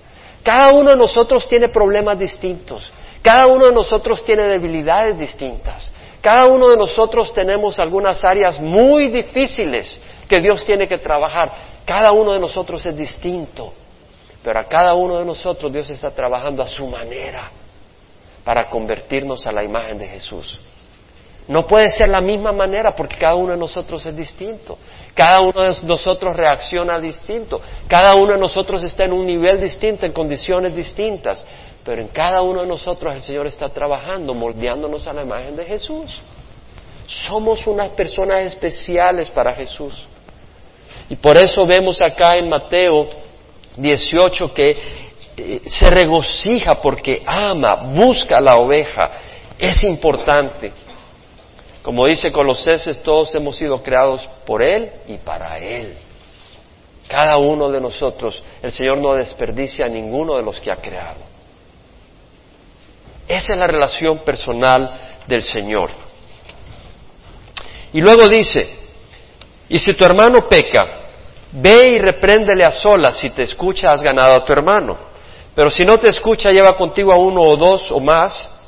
Cada uno de nosotros tiene problemas distintos. Cada uno de nosotros tiene debilidades distintas. Cada uno de nosotros tenemos algunas áreas muy difíciles que Dios tiene que trabajar. Cada uno de nosotros es distinto. Pero a cada uno de nosotros Dios está trabajando a su manera para convertirnos a la imagen de Jesús. No puede ser la misma manera porque cada uno de nosotros es distinto. Cada uno de nosotros reacciona distinto. Cada uno de nosotros está en un nivel distinto, en condiciones distintas. Pero en cada uno de nosotros el Señor está trabajando, moldeándonos a la imagen de Jesús. Somos unas personas especiales para Jesús. Y por eso vemos acá en Mateo 18 que eh, se regocija porque ama, busca la oveja. Es importante. Como dice Colosenses, todos hemos sido creados por Él y para Él. Cada uno de nosotros, el Señor no desperdicia a ninguno de los que ha creado. Esa es la relación personal del Señor. Y luego dice, y si tu hermano peca, ve y repréndele a solas, si te escucha has ganado a tu hermano. Pero si no te escucha, lleva contigo a uno o dos o más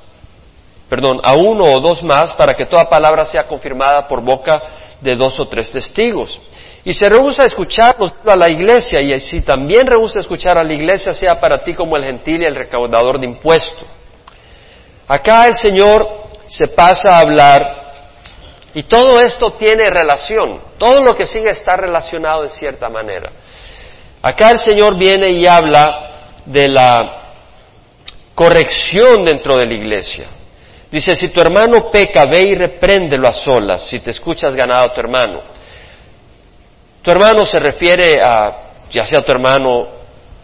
perdón, a uno o dos más para que toda palabra sea confirmada por boca de dos o tres testigos. Y se rehúsa a escucharnos a la iglesia, y si también rehúsa a escuchar a la iglesia, sea para ti como el gentil y el recaudador de impuestos. Acá el Señor se pasa a hablar, y todo esto tiene relación, todo lo que sigue está relacionado de cierta manera. Acá el Señor viene y habla de la corrección dentro de la iglesia. Dice, si tu hermano peca, ve y repréndelo a solas, si te escuchas ganado a tu hermano. Tu hermano se refiere a, ya sea tu hermano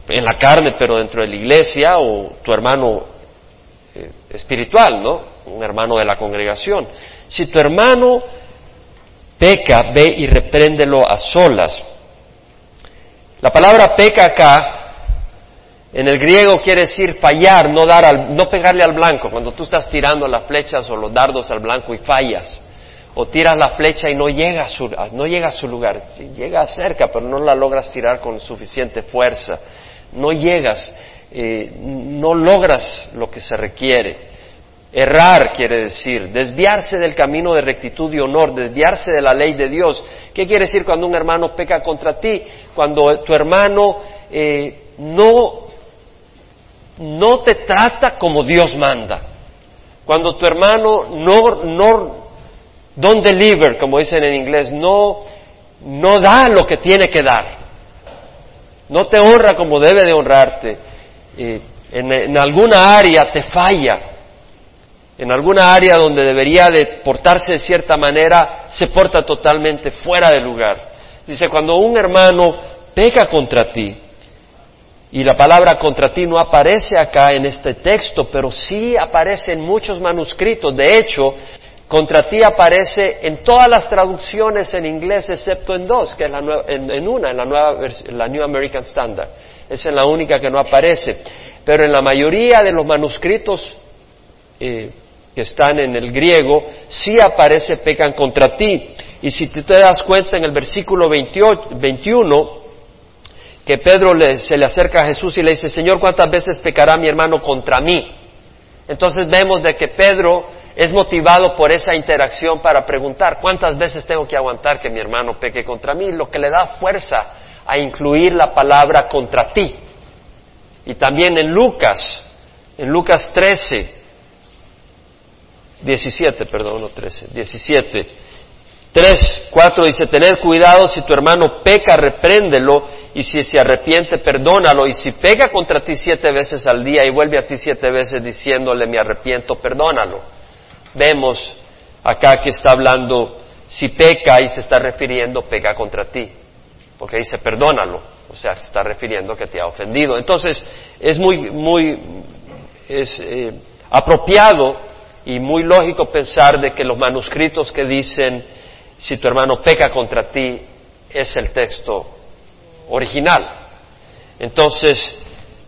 en la carne, pero dentro de la iglesia, o tu hermano eh, espiritual, ¿no? Un hermano de la congregación. Si tu hermano peca, ve y repréndelo a solas. La palabra peca acá en el griego quiere decir fallar, no, dar al, no pegarle al blanco. Cuando tú estás tirando las flechas o los dardos al blanco y fallas, o tiras la flecha y no llega a su, no llega a su lugar, llega cerca, pero no la logras tirar con suficiente fuerza, no llegas. eh, no logras lo que se requiere. Errar quiere decir desviarse del camino de rectitud y honor, desviarse de la ley de Dios. ¿Qué quiere decir cuando un hermano peca contra ti? Cuando tu hermano eh, no, no te trata como Dios manda. Cuando tu hermano no, no, don't deliver, como dicen en inglés, no, no da lo que tiene que dar. No te honra como debe de honrarte. En alguna área te falla en alguna área donde debería de portarse de cierta manera, se porta totalmente fuera de lugar. Dice, cuando un hermano peca contra ti, y la palabra contra ti no aparece acá en este texto, pero sí aparece en muchos manuscritos. De hecho, contra ti aparece en todas las traducciones en inglés, excepto en dos, que es la en, una, en la, nueva, la New American Standard. Esa es la única que no aparece. Pero en la mayoría de los manuscritos eh, que están en el griego, sí aparece pecan contra ti. Y si te das cuenta en el versículo 21, que Pedro se le acerca a Jesús y le dice, Señor, ¿cuántas veces pecará mi hermano contra mí? Entonces vemos de que Pedro es motivado por esa interacción para preguntar, ¿cuántas veces tengo que aguantar que mi hermano peque contra mí? Lo que le da fuerza a incluir la palabra contra ti. Y también en Lucas, en Lucas 13, 17, perdón, no 13, 17. 3, 4 dice, tened cuidado, si tu hermano peca, repréndelo, y si se arrepiente, perdónalo, y si pega contra ti siete veces al día y vuelve a ti siete veces diciéndole, me arrepiento, perdónalo. Vemos acá que está hablando, si peca y se está refiriendo, pega contra ti, porque dice, perdónalo, o sea, se está refiriendo que te ha ofendido. Entonces, es muy, muy, es eh, apropiado y muy lógico pensar de que los manuscritos que dicen si tu hermano peca contra ti es el texto original. Entonces,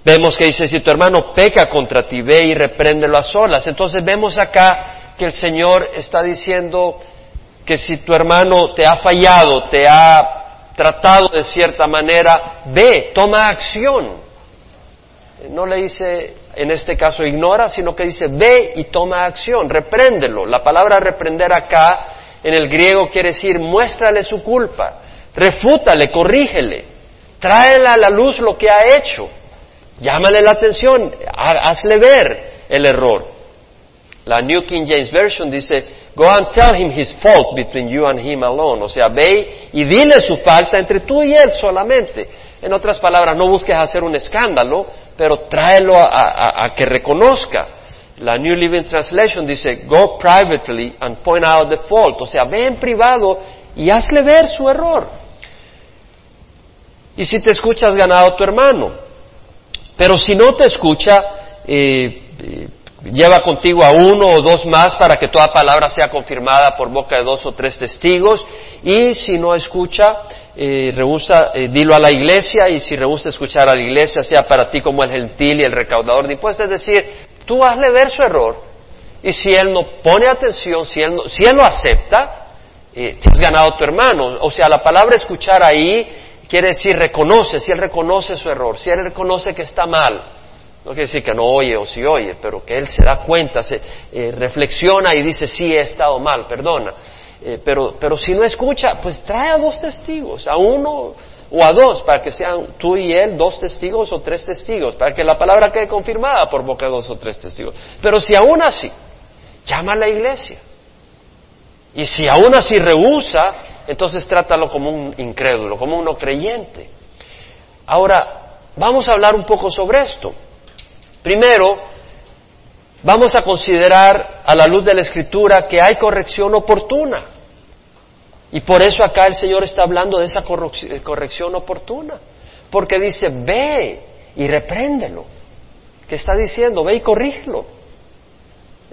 vemos que dice, si tu hermano peca contra ti, ve y repréndelo a solas. Entonces vemos acá que el Señor está diciendo que si tu hermano te ha fallado, te ha tratado de cierta manera, ve, toma acción. No le dice, en este caso ignora, sino que dice ve y toma acción, repréndelo. La palabra reprender acá en el griego quiere decir muéstrale su culpa, refútale, corrígele, tráele a la luz lo que ha hecho, llámale la atención, hazle ver el error. La New King James Version dice, go and tell him his fault between you and him alone. O sea, ve y dile su falta entre tú y él solamente. En otras palabras, no busques hacer un escándalo, pero tráelo a, que reconozca. La New Living Translation dice, go privately and point out the fault. O sea, ve en privado y hazle ver su error. Y si te escuchas, ganado tu hermano. Pero si no te escucha, eh, eh, lleva contigo a uno o dos más para que toda palabra sea confirmada por boca de dos o tres testigos. Y si no escucha, eh, rehúsa, eh, dilo a la iglesia y si rehúsa escuchar a la iglesia, sea para ti como el gentil y el recaudador de impuestos. Es decir, tú hazle ver su error y si él no pone atención, si él, él lo acepta, te has ganado tu hermano. O sea, la palabra escuchar ahí quiere decir reconoce, si él reconoce su error, si él reconoce que está mal. No quiere decir que no oye o si oye, pero que él se da cuenta, se eh, reflexiona y dice, sí, he estado mal, perdona. Eh, pero, pero si no escucha, pues trae a dos testigos, a uno o a dos, para que sean tú y él dos testigos o tres testigos, para que la palabra quede confirmada por boca de dos o tres testigos. Pero si aún así, llama a la iglesia. Y si aún así rehúsa, entonces trátalo como un incrédulo, como un no creyente. Ahora, vamos a hablar un poco sobre esto. Primero, vamos a considerar a la luz de la escritura que hay corrección oportuna. Y por eso acá el Señor está hablando de esa corrección oportuna. Porque dice, ve y repréndelo. ¿Qué está diciendo? Ve y corrígelo.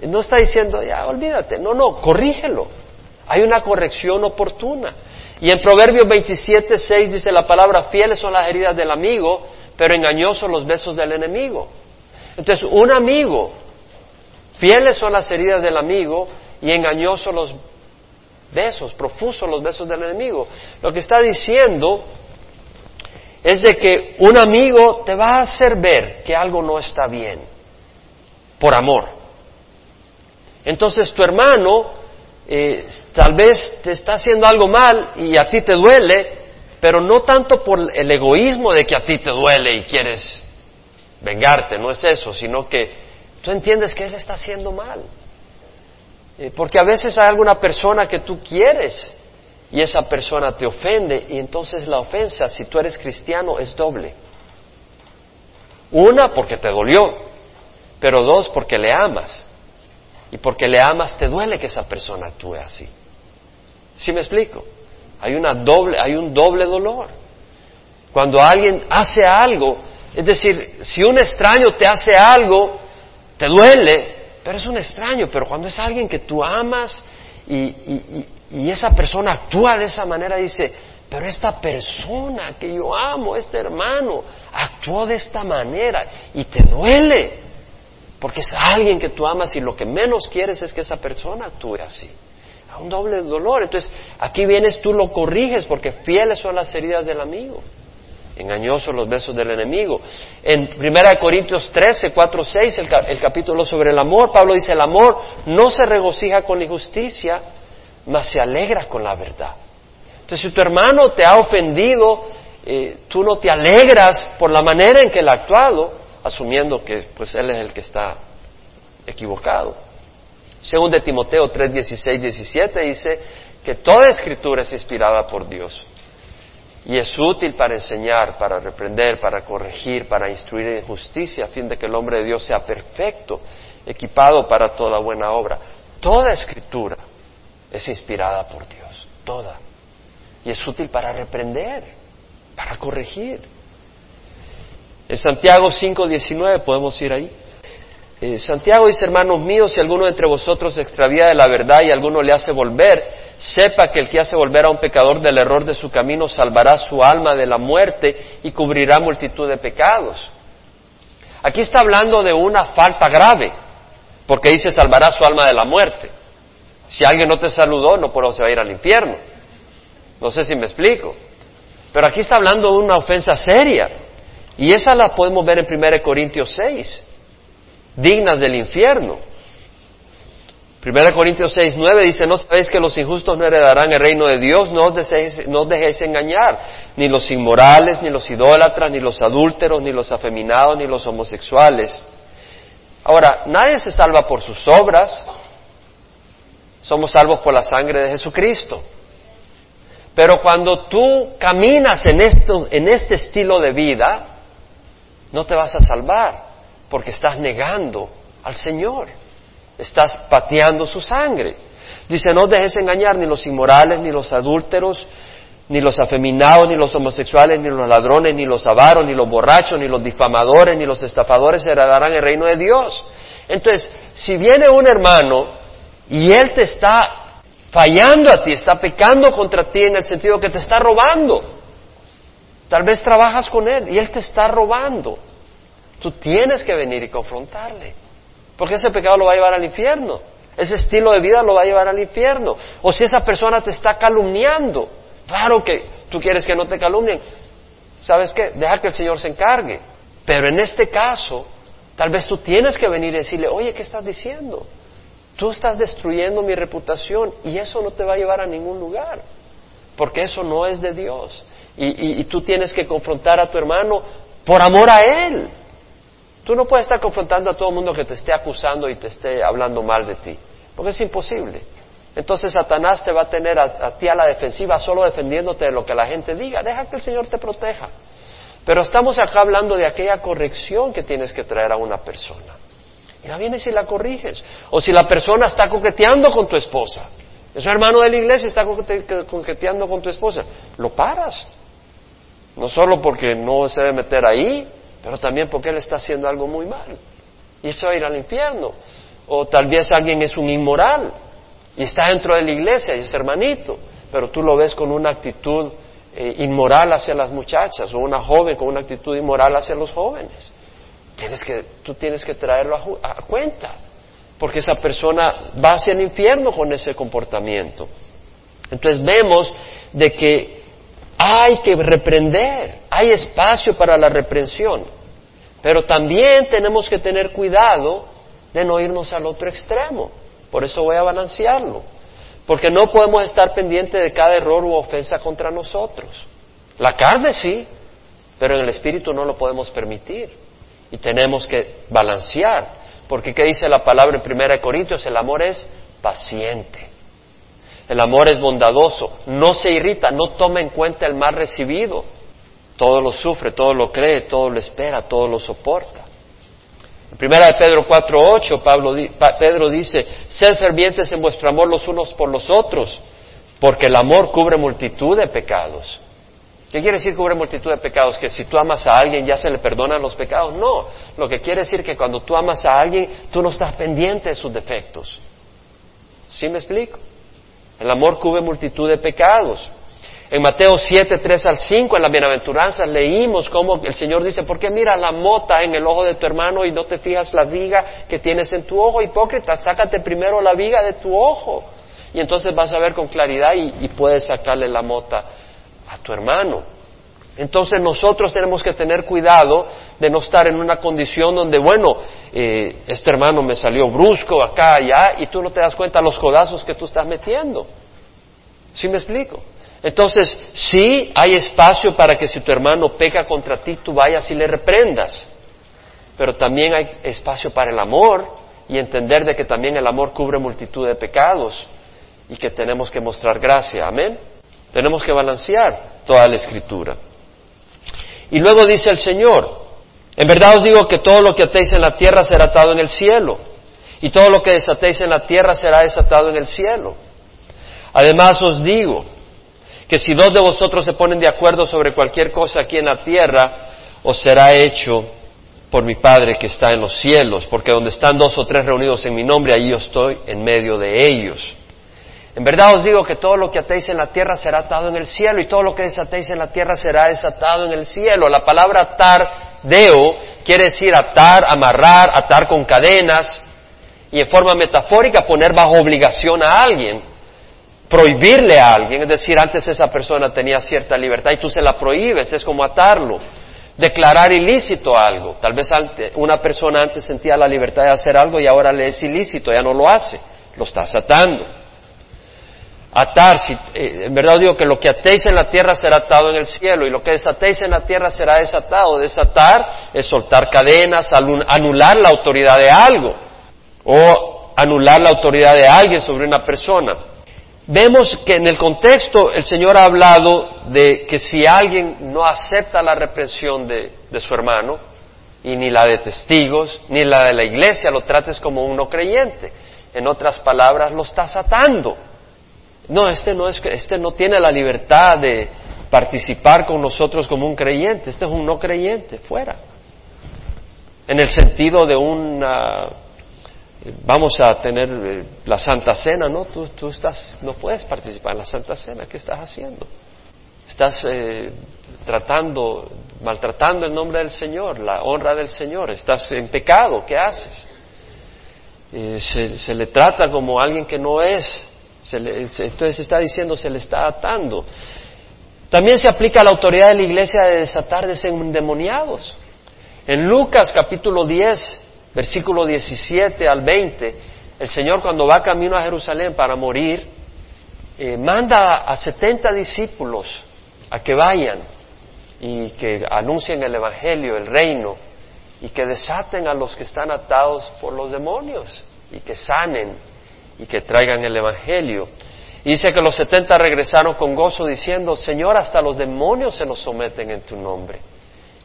No está diciendo, ya, olvídate. No, no, corrígelo. Hay una corrección oportuna. Y en Proverbios 27, 6 dice la palabra, fieles son las heridas del amigo, pero engañosos los besos del enemigo. Entonces, un amigo Fieles son las heridas del amigo y engañosos los besos, profusos los besos del enemigo. Lo que está diciendo es de que un amigo te va a hacer ver que algo no está bien, por amor. Entonces tu hermano eh, tal vez te está haciendo algo mal y a ti te duele, pero no tanto por el egoísmo de que a ti te duele y quieres vengarte, no es eso, sino que tú entiendes que él está haciendo mal. Eh, porque a veces hay alguna persona que tú quieres y esa persona te ofende y entonces la ofensa, si tú eres cristiano, es doble. Una, porque te dolió, pero dos, porque le amas. Y porque le amas, te duele que esa persona actúe así. ¿Sí me explico? Hay, una doble, hay un doble dolor. Cuando alguien hace algo, es decir, si un extraño te hace algo, te duele, pero es un extraño, pero cuando es alguien que tú amas y, y esa persona actúa de esa manera, dice, pero esta persona que yo amo, este hermano, actuó de esta manera y te duele, porque es alguien que tú amas y lo que menos quieres es que esa persona actúe así. A un doble dolor. Entonces, aquí vienes, tú lo corriges porque fieles son las heridas del amigo. Engañosos los besos del enemigo. En 1 Corintios 13, 4, 6, el, capítulo sobre el amor, Pablo dice, el amor no se regocija con la injusticia, mas se alegra con la verdad. Entonces, si tu hermano te ha ofendido, eh, tú no te alegras por la manera en que él ha actuado, asumiendo que pues él es el que está equivocado. Según de Timoteo 3, 16, 17 dice que toda escritura es inspirada por Dios y es útil para enseñar, para reprender, para corregir, para instruir en justicia, a fin de que el hombre de Dios sea perfecto, equipado para toda buena obra. Toda escritura es inspirada por Dios, toda. Y es útil para reprender, para corregir. En Santiago 5.19 podemos ir ahí. Eh, Santiago dice, hermanos míos, si alguno entre vosotros se extravía de la verdad y alguno le hace volver, sepa que el que hace volver a un pecador del error de su camino salvará su alma de la muerte y cubrirá multitud de pecados. Aquí está hablando de una falta grave, porque dice salvará su alma de la muerte. Si alguien no te saludó, no por eso se va a ir al infierno. No sé si me explico. Pero aquí está hablando de una ofensa seria. Y esa la podemos ver en 1 Corintios 6, dignas del infierno. 1 Corintios 6, 9 dice, no sabéis que los injustos no heredarán el reino de Dios, no os, dejéis, no os dejéis engañar, ni los inmorales, ni los idólatras, ni los adúlteros, ni los afeminados, ni los homosexuales. Ahora, nadie se salva por sus obras, somos salvos por la sangre de Jesucristo. Pero cuando tú caminas en, esto, en este estilo de vida, no te vas a salvar porque estás negando al Señor. Estás pateando su sangre. Dice, no dejes engañar ni los inmorales, ni los adúlteros, ni los afeminados, ni los homosexuales, ni los ladrones, ni los avaros, ni los borrachos, ni los difamadores, ni los estafadores heredarán el reino de Dios. Entonces, si viene un hermano y él te está fallando a ti, está pecando contra ti en el sentido que te está robando, Tal vez trabajas con él y él te está robando. Tú tienes que venir y confrontarle. Porque ese pecado lo va a llevar al infierno. Ese estilo de vida lo va a llevar al infierno. O si esa persona te está calumniando. Claro que tú quieres que no te calumnien. ¿Sabes qué? Deja que el Señor se encargue. Pero en este caso, tal vez tú tienes que venir y decirle, oye, ¿qué estás diciendo? Tú estás destruyendo mi reputación y eso no te va a llevar a ningún lugar. Porque eso no es de Dios y, tú tienes que confrontar a tu hermano por amor a él. Tú no puedes estar confrontando a todo el mundo que te esté acusando y te esté hablando mal de ti, porque es imposible. Entonces Satanás te va a tener a, ti a la defensiva solo defendiéndote de lo que la gente diga. Deja que el Señor te proteja. Pero estamos acá hablando de aquella corrección que tienes que traer a una persona. Y la vienes y la corriges. O si la persona está coqueteando con tu esposa. Es un hermano de la iglesia está coqueteando con tu esposa. Lo paras. No solo porque no se debe meter ahí, pero también porque él está haciendo algo muy mal. Y eso va a ir al infierno. O tal vez alguien es un inmoral y está dentro de la iglesia y es hermanito, pero tú lo ves con una actitud eh, inmoral hacia las muchachas o una joven con una actitud inmoral hacia los jóvenes. Tienes que, tú tienes que traerlo a, a cuenta, porque esa persona va hacia el infierno con ese comportamiento. Entonces vemos de que hay que reprender, hay espacio para la reprensión, pero también tenemos que tener cuidado de no irnos al otro extremo. Por eso voy a balancearlo, porque no podemos estar pendientes de cada error u ofensa contra nosotros. La carne sí, pero en el espíritu no lo podemos permitir y tenemos que balancear, porque ¿qué dice la palabra en 1 Corintios? El amor es paciente. El amor es bondadoso, no se irrita, no toma en cuenta el mal recibido. Todo lo sufre, todo lo cree, todo lo espera, todo lo soporta. En primera de Pedro 4.8, Pablo, Pedro dice, sed fervientes en vuestro amor los unos por los otros, porque el amor cubre multitud de pecados. ¿Qué quiere decir cubre multitud de pecados? Que si tú amas a alguien ya se le perdonan los pecados. No, lo que quiere decir que cuando tú amas a alguien, tú no estás pendiente de sus defectos. ¿Sí me explico? El amor cubre multitud de pecados. En Mateo 7, 3 al 5, en la bienaventuranza, leímos cómo el Señor dice, ¿por qué mira la mota en el ojo de tu hermano y no te fijas la viga que tienes en tu ojo? Hipócrita, sácate primero la viga de tu ojo. Y entonces vas a ver con claridad y puedes sacarle la mota a tu hermano. Entonces nosotros tenemos que tener cuidado de no estar en una condición donde, bueno, eh, este hermano me salió brusco acá, allá, y tú no te das cuenta los codazos que tú estás metiendo. ¿Sí me explico? Entonces, sí hay espacio para que si tu hermano peca contra ti, tú vayas y le reprendas. Pero también hay espacio para el amor y entender de que también el amor cubre multitud de pecados y que tenemos que mostrar gracia. Amén. Tenemos que balancear toda la escritura. Y luego dice el Señor, en verdad os digo que todo lo que atéis en la tierra será atado en el cielo, y todo lo que desatéis en la tierra será desatado en el cielo. Además os digo que si dos de vosotros se ponen de acuerdo sobre cualquier cosa aquí en la tierra, os será hecho por mi Padre que está en los cielos, porque donde están dos o tres reunidos en mi nombre, ahí yo estoy en medio de ellos. En verdad os digo que todo lo que atéis en la tierra será atado en el cielo y todo lo que desatéis en la tierra será desatado en el cielo. La palabra atar, deo, quiere decir atar, amarrar, atar con cadenas y en forma metafórica poner bajo obligación a alguien, prohibirle a alguien, es decir, antes esa persona tenía cierta libertad y tú se la prohíbes, es como atarlo. Declarar ilícito algo. Tal vez una persona antes sentía la libertad de hacer algo y ahora le es ilícito, ya no lo hace, lo estás atando atar, si, eh, en verdad digo que lo que atéis en la tierra será atado en el cielo y lo que desatéis en la tierra será desatado. Desatar es soltar cadenas, anular la autoridad de algo o anular la autoridad de alguien sobre una persona. Vemos que en el contexto el Señor ha hablado de que si alguien no acepta la reprensión de, de su hermano, y ni la de testigos, ni la de la iglesia, lo trates como un no creyente. En otras palabras, lo estás atando. No, este no, es, este no tiene la libertad de participar con nosotros como un creyente, este es un no creyente, fuera. En el sentido de una, vamos a tener eh, la Santa Cena, ¿no? Tú, tú estás, no puedes participar en la Santa Cena, ¿qué estás haciendo? Estás eh, tratando, maltratando el nombre del Señor, la honra del Señor, estás en pecado, ¿qué haces? Eh, se, se le trata como alguien que no es entonces está diciendo, se le está atando. También se aplica a la autoridad de la iglesia de desatar desendemoniados. En Lucas capítulo 10, versículo 17 al 20, el Señor cuando va camino a Jerusalén para morir, eh, manda a 70 discípulos a que vayan y que anuncien el Evangelio, el reino, y que desaten a los que están atados por los demonios y que sanen y que traigan el Evangelio. Y dice que los setenta regresaron con gozo diciendo, Señor, hasta los demonios se nos someten en tu nombre.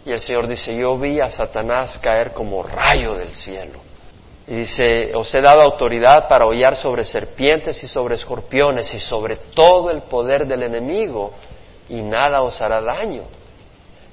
Y el Señor dice, yo vi a Satanás caer como rayo del cielo. Y dice, os he dado autoridad para hollar sobre serpientes y sobre escorpiones y sobre todo el poder del enemigo y nada os hará daño.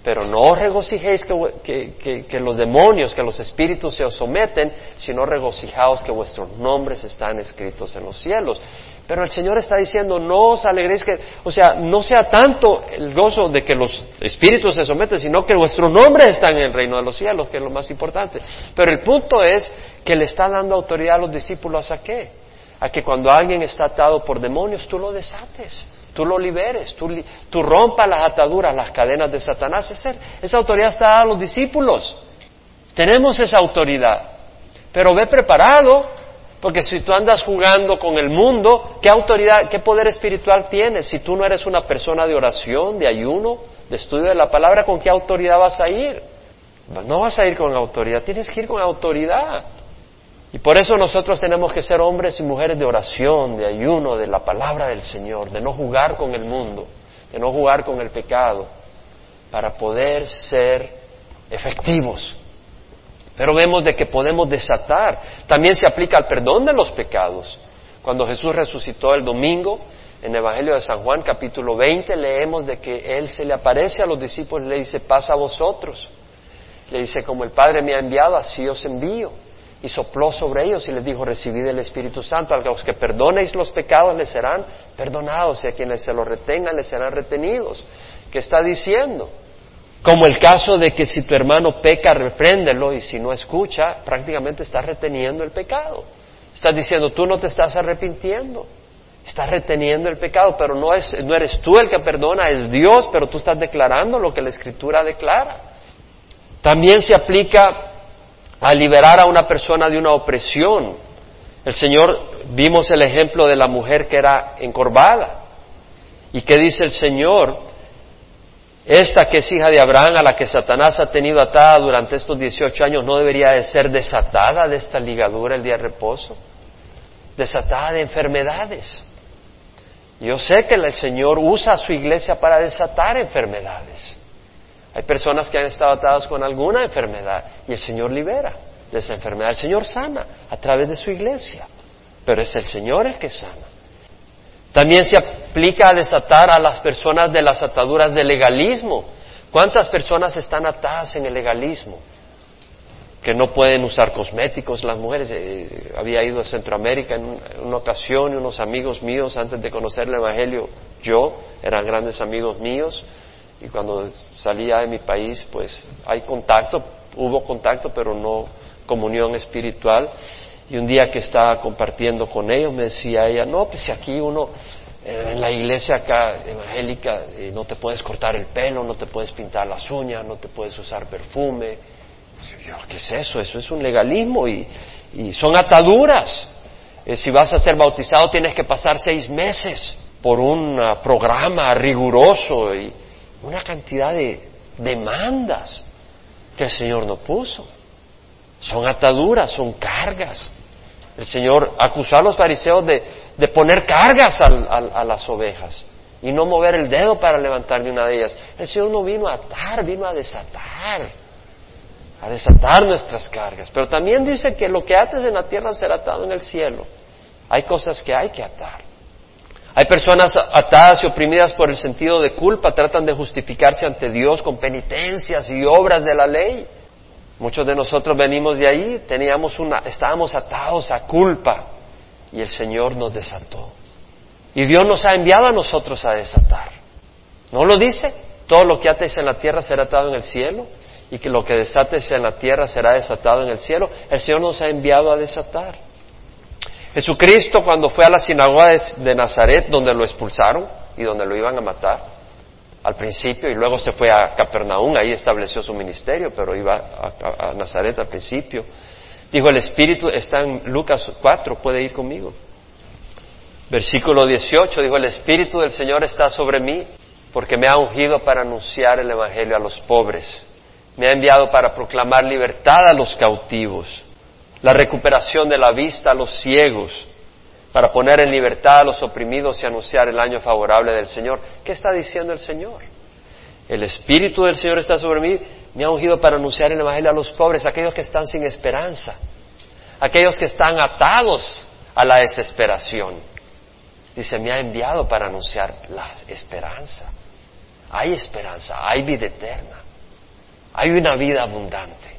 Pero no regocijéis que, los demonios, que los espíritus se os someten, sino regocijaos que vuestros nombres están escritos en los cielos. Pero el Señor está diciendo, no os alegréis que, o sea, no sea tanto el gozo de que los espíritus se someten, sino que vuestros nombres están en el reino de los cielos, que es lo más importante. Pero el punto es que le está dando autoridad a los discípulos a qué? a que cuando alguien está atado por demonios, tú lo desates, tú lo liberes, tú, tú rompas las ataduras, las cadenas de Satanás. Esa, esa autoridad está a los discípulos. Tenemos esa autoridad. Pero ve preparado, porque si tú andas jugando con el mundo, ¿qué autoridad, qué poder espiritual tienes? Si tú no eres una persona de oración, de ayuno, de estudio de la palabra, ¿con qué autoridad vas a ir? No vas a ir con autoridad, tienes que ir con autoridad. Y por eso nosotros tenemos que ser hombres y mujeres de oración, de ayuno, de la palabra del Señor, de no jugar con el mundo, de no jugar con el pecado, para poder ser efectivos pero vemos de que podemos desatar. También se aplica al perdón de los pecados. Cuando Jesús resucitó el domingo, en el Evangelio de San Juan, capítulo 20, leemos de que Él se le aparece a los discípulos y le dice, pasa a vosotros. Le dice, como el Padre me ha enviado, así os envío. Y sopló sobre ellos y les dijo, recibid el Espíritu Santo. A los que perdonéis los pecados les serán perdonados y a quienes se los retengan les serán retenidos. ¿Qué está diciendo? Como el caso de que si tu hermano peca, repréndelo y si no escucha, prácticamente estás reteniendo el pecado. Estás diciendo, tú no te estás arrepintiendo, estás reteniendo el pecado, pero no, es, no eres tú el que perdona, es Dios, pero tú estás declarando lo que la Escritura declara. También se aplica a liberar a una persona de una opresión. El Señor, vimos el ejemplo de la mujer que era encorvada. ¿Y qué dice el Señor? Esta que es hija de Abraham, a la que Satanás ha tenido atada durante estos 18 años, ¿no debería de ser desatada de esta ligadura el día de reposo? Desatada de enfermedades. Yo sé que el Señor usa a su iglesia para desatar enfermedades. Hay personas que han estado atadas con alguna enfermedad y el Señor libera de esa enfermedad. El Señor sana a través de su iglesia, pero es el Señor el que sana. También se aplica a desatar a las personas de las ataduras del legalismo. ¿Cuántas personas están atadas en el legalismo? Que no pueden usar cosméticos las mujeres. Eh, había ido a Centroamérica en, una ocasión y unos amigos míos, antes de conocer el Evangelio, yo, eran grandes amigos míos, y cuando salía de mi país, pues hay contacto, hubo contacto, pero no comunión espiritual. Y un día que estaba compartiendo con ellos me decía ella, no, pues si aquí uno, eh, en la iglesia acá evangélica, eh, no te puedes cortar el pelo, no te puedes pintar las uñas, no te puedes usar perfume. ¿Qué es eso? Eso es un legalismo y, son ataduras. Eh, si vas a ser bautizado tienes que pasar seis meses por un programa riguroso y una cantidad de demandas que el Señor no puso. Son ataduras, son cargas. El Señor acusó a los fariseos de, poner cargas a las ovejas y no mover el dedo para levantar ni una de ellas. El Señor no vino a atar, vino a desatar, a desatar nuestras cargas. Pero también dice que lo que ates en la tierra será atado en el cielo. Hay cosas que hay que atar. Hay personas atadas y oprimidas por el sentido de culpa, tratan de justificarse ante Dios con penitencias y obras de la ley. Muchos de nosotros venimos de ahí, teníamos una, estábamos atados a culpa y el Señor nos desató. Y Dios nos ha enviado a nosotros a desatar. ¿No lo dice? Todo lo que ates en la tierra será atado en el cielo y que lo que desates en la tierra será desatado en el cielo. El Señor nos ha enviado a desatar. Jesucristo cuando fue a la sinagoga de Nazaret donde lo expulsaron y donde lo iban a matar, al principio y luego se fue a Capernaum, ahí estableció su ministerio, pero iba a, Nazaret al principio. Dijo, el Espíritu está en Lucas 4, puede ir conmigo. Versículo 18, dijo, el Espíritu del Señor está sobre mí porque me ha ungido para anunciar el Evangelio a los pobres. Me ha enviado para proclamar libertad a los cautivos, la recuperación de la vista a los ciegos, para poner en libertad a los oprimidos y anunciar el año favorable del Señor. ¿Qué está diciendo el Señor? El Espíritu del Señor está sobre mí, me ha ungido para anunciar el Evangelio a los pobres, aquellos que están sin esperanza, aquellos que están atados a la desesperación. Dice, me ha enviado para anunciar la esperanza. Hay esperanza, hay vida eterna, hay una vida abundante.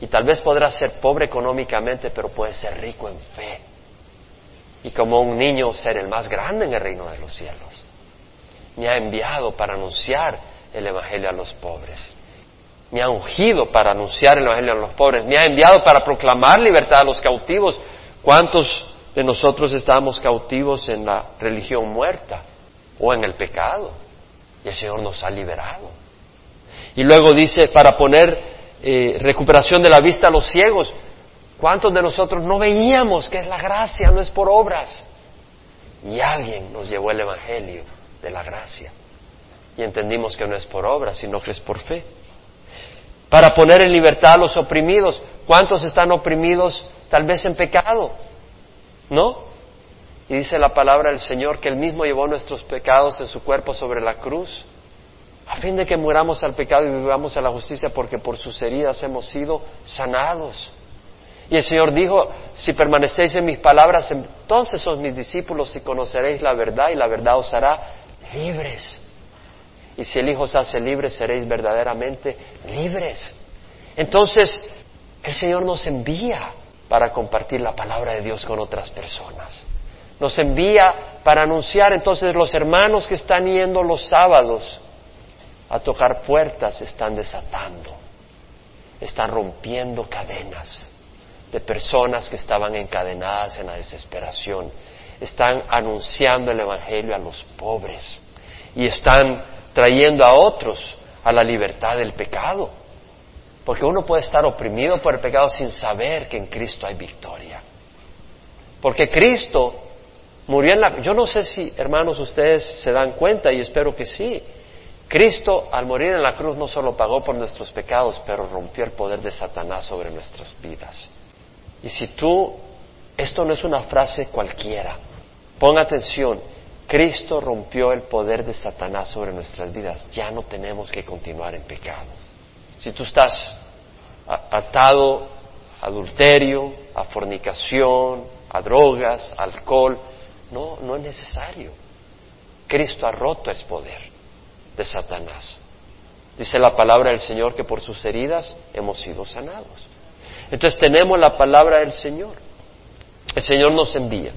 Y tal vez podrás ser pobre económicamente, pero puedes ser rico en fe y como un niño ser el más grande en el reino de los cielos. Me ha enviado para anunciar el Evangelio a los pobres. Me ha ungido para anunciar el Evangelio a los pobres. Me ha enviado para proclamar libertad a los cautivos. ¿Cuántos de nosotros estábamos cautivos en la religión muerta o en el pecado. Y el Señor nos ha liberado. Y luego dice, para poner eh, recuperación de la vista a los ciegos, ¿cuántos de nosotros no veíamos que es la gracia, no es por obras? Y alguien nos llevó el Evangelio de la gracia. Y entendimos que no es por obras, sino que es por fe. Para poner en libertad a los oprimidos, ¿cuántos están oprimidos tal vez en pecado? ¿No? Y dice la palabra del Señor que Él mismo llevó nuestros pecados en su cuerpo sobre la cruz, a fin de que muramos al pecado y vivamos a la justicia, porque por sus heridas hemos sido sanados. Y el Señor dijo, si permanecéis en mis palabras, entonces sois mis discípulos y conoceréis la verdad y la verdad os hará libres. Y si el Hijo os hace libres, seréis verdaderamente libres. Entonces, el Señor nos envía para compartir la palabra de Dios con otras personas. Nos envía para anunciar entonces los hermanos que están yendo los sábados a tocar puertas están desatando, están rompiendo cadenas de personas que estaban encadenadas en la desesperación, están anunciando el Evangelio a los pobres y están trayendo a otros a la libertad del pecado. Porque uno puede estar oprimido por el pecado sin saber que en Cristo hay victoria. Porque Cristo murió en la... Yo no sé si, hermanos, ustedes se dan cuenta y espero que sí. Cristo al morir en la cruz no solo pagó por nuestros pecados, pero rompió el poder de Satanás sobre nuestras vidas. Y si tú, esto no es una frase cualquiera, pon atención, Cristo rompió el poder de Satanás sobre nuestras vidas, ya no tenemos que continuar en pecado. Si tú estás atado a adulterio, a fornicación, a drogas, alcohol, no, no es necesario. Cristo ha roto ese poder de Satanás. Dice la palabra del Señor que por sus heridas hemos sido sanados. Entonces tenemos la palabra del Señor. El Señor nos envía.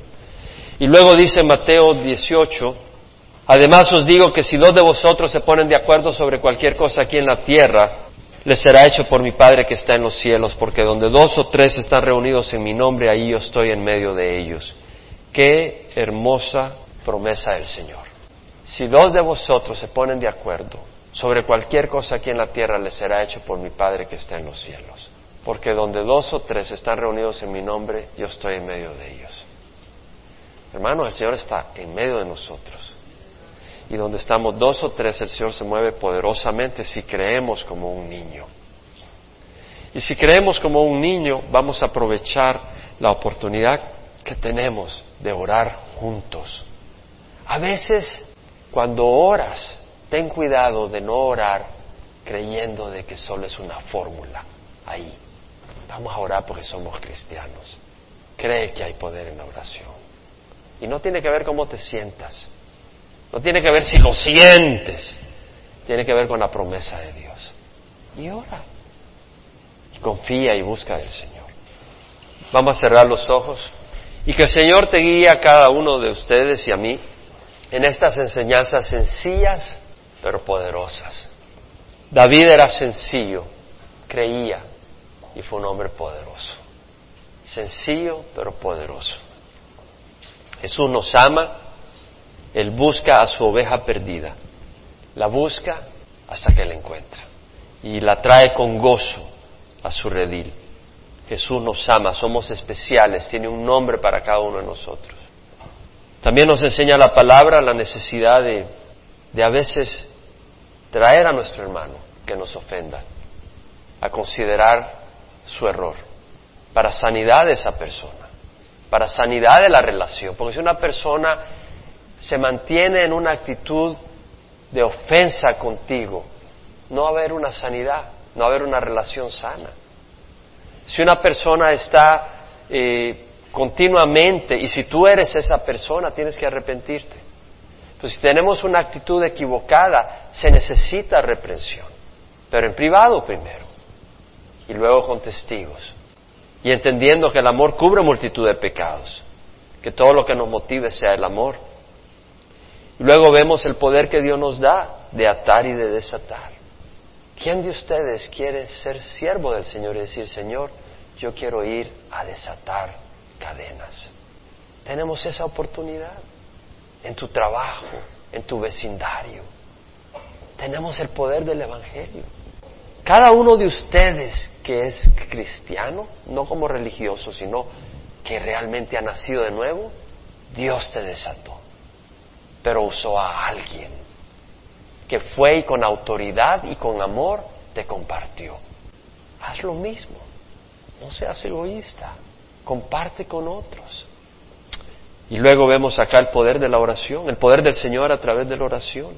Y luego dice Mateo 18, además os digo que si dos de vosotros se ponen de acuerdo sobre cualquier cosa aquí en la tierra, les será hecho por mi Padre que está en los cielos, porque donde dos o tres están reunidos en mi nombre, ahí yo estoy en medio de ellos. Qué hermosa promesa del Señor. Si dos de vosotros se ponen de acuerdo sobre cualquier cosa aquí en la tierra, les será hecho por mi Padre que está en los cielos. Porque donde dos o tres están reunidos en mi nombre, yo estoy en medio de ellos. Hermano, el Señor está en medio de nosotros y donde estamos dos o tres, el Señor se mueve poderosamente si creemos como un niño. Y si creemos como un niño, vamos a aprovechar la oportunidad que tenemos de orar juntos. A veces, cuando oras, ten cuidado de no orar creyendo de que solo es una fórmula ahí. Vamos a orar porque somos cristianos. Cree que hay poder en la oración. Y no tiene que ver cómo te sientas. No tiene que ver si lo sientes, tiene que ver con la promesa de Dios. Y ora. Y confía y busca del Señor. Vamos a cerrar los ojos y que el Señor te guíe a cada uno de ustedes y a mí en estas enseñanzas sencillas pero poderosas. David era sencillo, creía y fue un hombre poderoso. Sencillo pero poderoso. Jesús nos ama él busca a su oveja perdida, la busca hasta que la encuentra y la trae con gozo a su redil. Jesús nos ama, somos especiales, tiene un nombre para cada uno de nosotros. También nos enseña la palabra la necesidad de, de a veces traer a nuestro hermano que nos ofenda, a considerar su error, para sanidad de esa persona, para sanidad de la relación, porque si una persona se mantiene en una actitud de ofensa contigo, no va a haber una sanidad, no va a haber una relación sana. Si una persona está eh, continuamente, y si tú eres esa persona, tienes que arrepentirte. Pues si tenemos una actitud equivocada, se necesita reprensión, pero en privado primero, y luego con testigos, y entendiendo que el amor cubre multitud de pecados, que todo lo que nos motive sea el amor Luego vemos el poder que Dios nos da de atar y de desatar. ¿Quién de ustedes quiere ser siervo del Señor y decir, Señor, yo quiero ir a desatar cadenas? Tenemos esa oportunidad en tu trabajo, en tu vecindario. Tenemos el poder del Evangelio. Cada uno de ustedes que es cristiano, no como religioso, sino que realmente ha nacido de nuevo, Dios te desató. Pero usó a alguien que fue y con autoridad y con amor te compartió. Haz lo mismo. No seas egoísta. Comparte con otros. Y luego vemos acá el poder de la oración, el poder del Señor a través de la oración.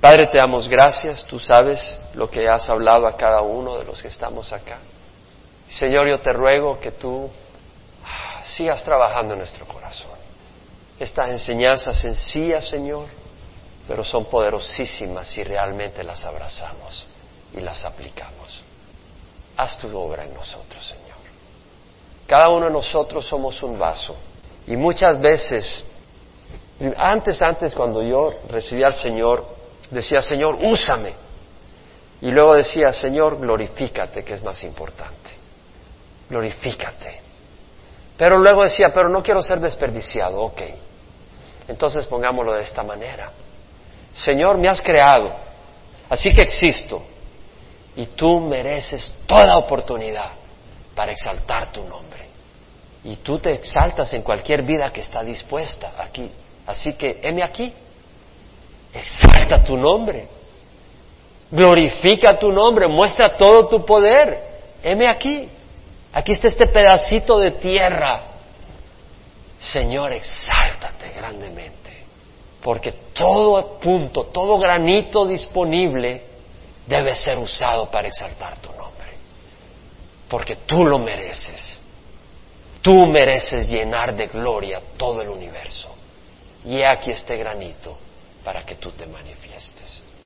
Padre, te damos gracias, tú sabes lo que has hablado a cada uno de los que estamos acá. Señor, yo te ruego que tú ah, sigas trabajando en nuestro corazón. Estas enseñanzas sencillas, Señor, pero son poderosísimas si realmente las abrazamos y las aplicamos. Haz tu obra en nosotros, Señor. Cada uno de nosotros somos un vaso y muchas veces, antes, antes, cuando yo recibí al Señor, decía, Señor, úsame. Y luego decía, Señor, glorifícate, que es más importante. Glorifícate. Pero luego decía, pero no quiero ser desperdiciado, ok. Entonces pongámoslo de esta manera. Señor, me has creado, así que existo, y tú mereces toda oportunidad para exaltar tu nombre. Y tú te exaltas en cualquier vida que está dispuesta aquí. Así que, heme aquí, exalta tu nombre, glorifica tu nombre, muestra todo tu poder. Heme aquí, aquí está este pedacito de tierra. Señor, exáltate grandemente, porque todo punto, todo granito disponible debe ser usado para exaltar tu nombre, porque tú lo mereces. Tú mereces llenar de gloria todo el universo. Y he aquí este granito para que tú te manifiestes.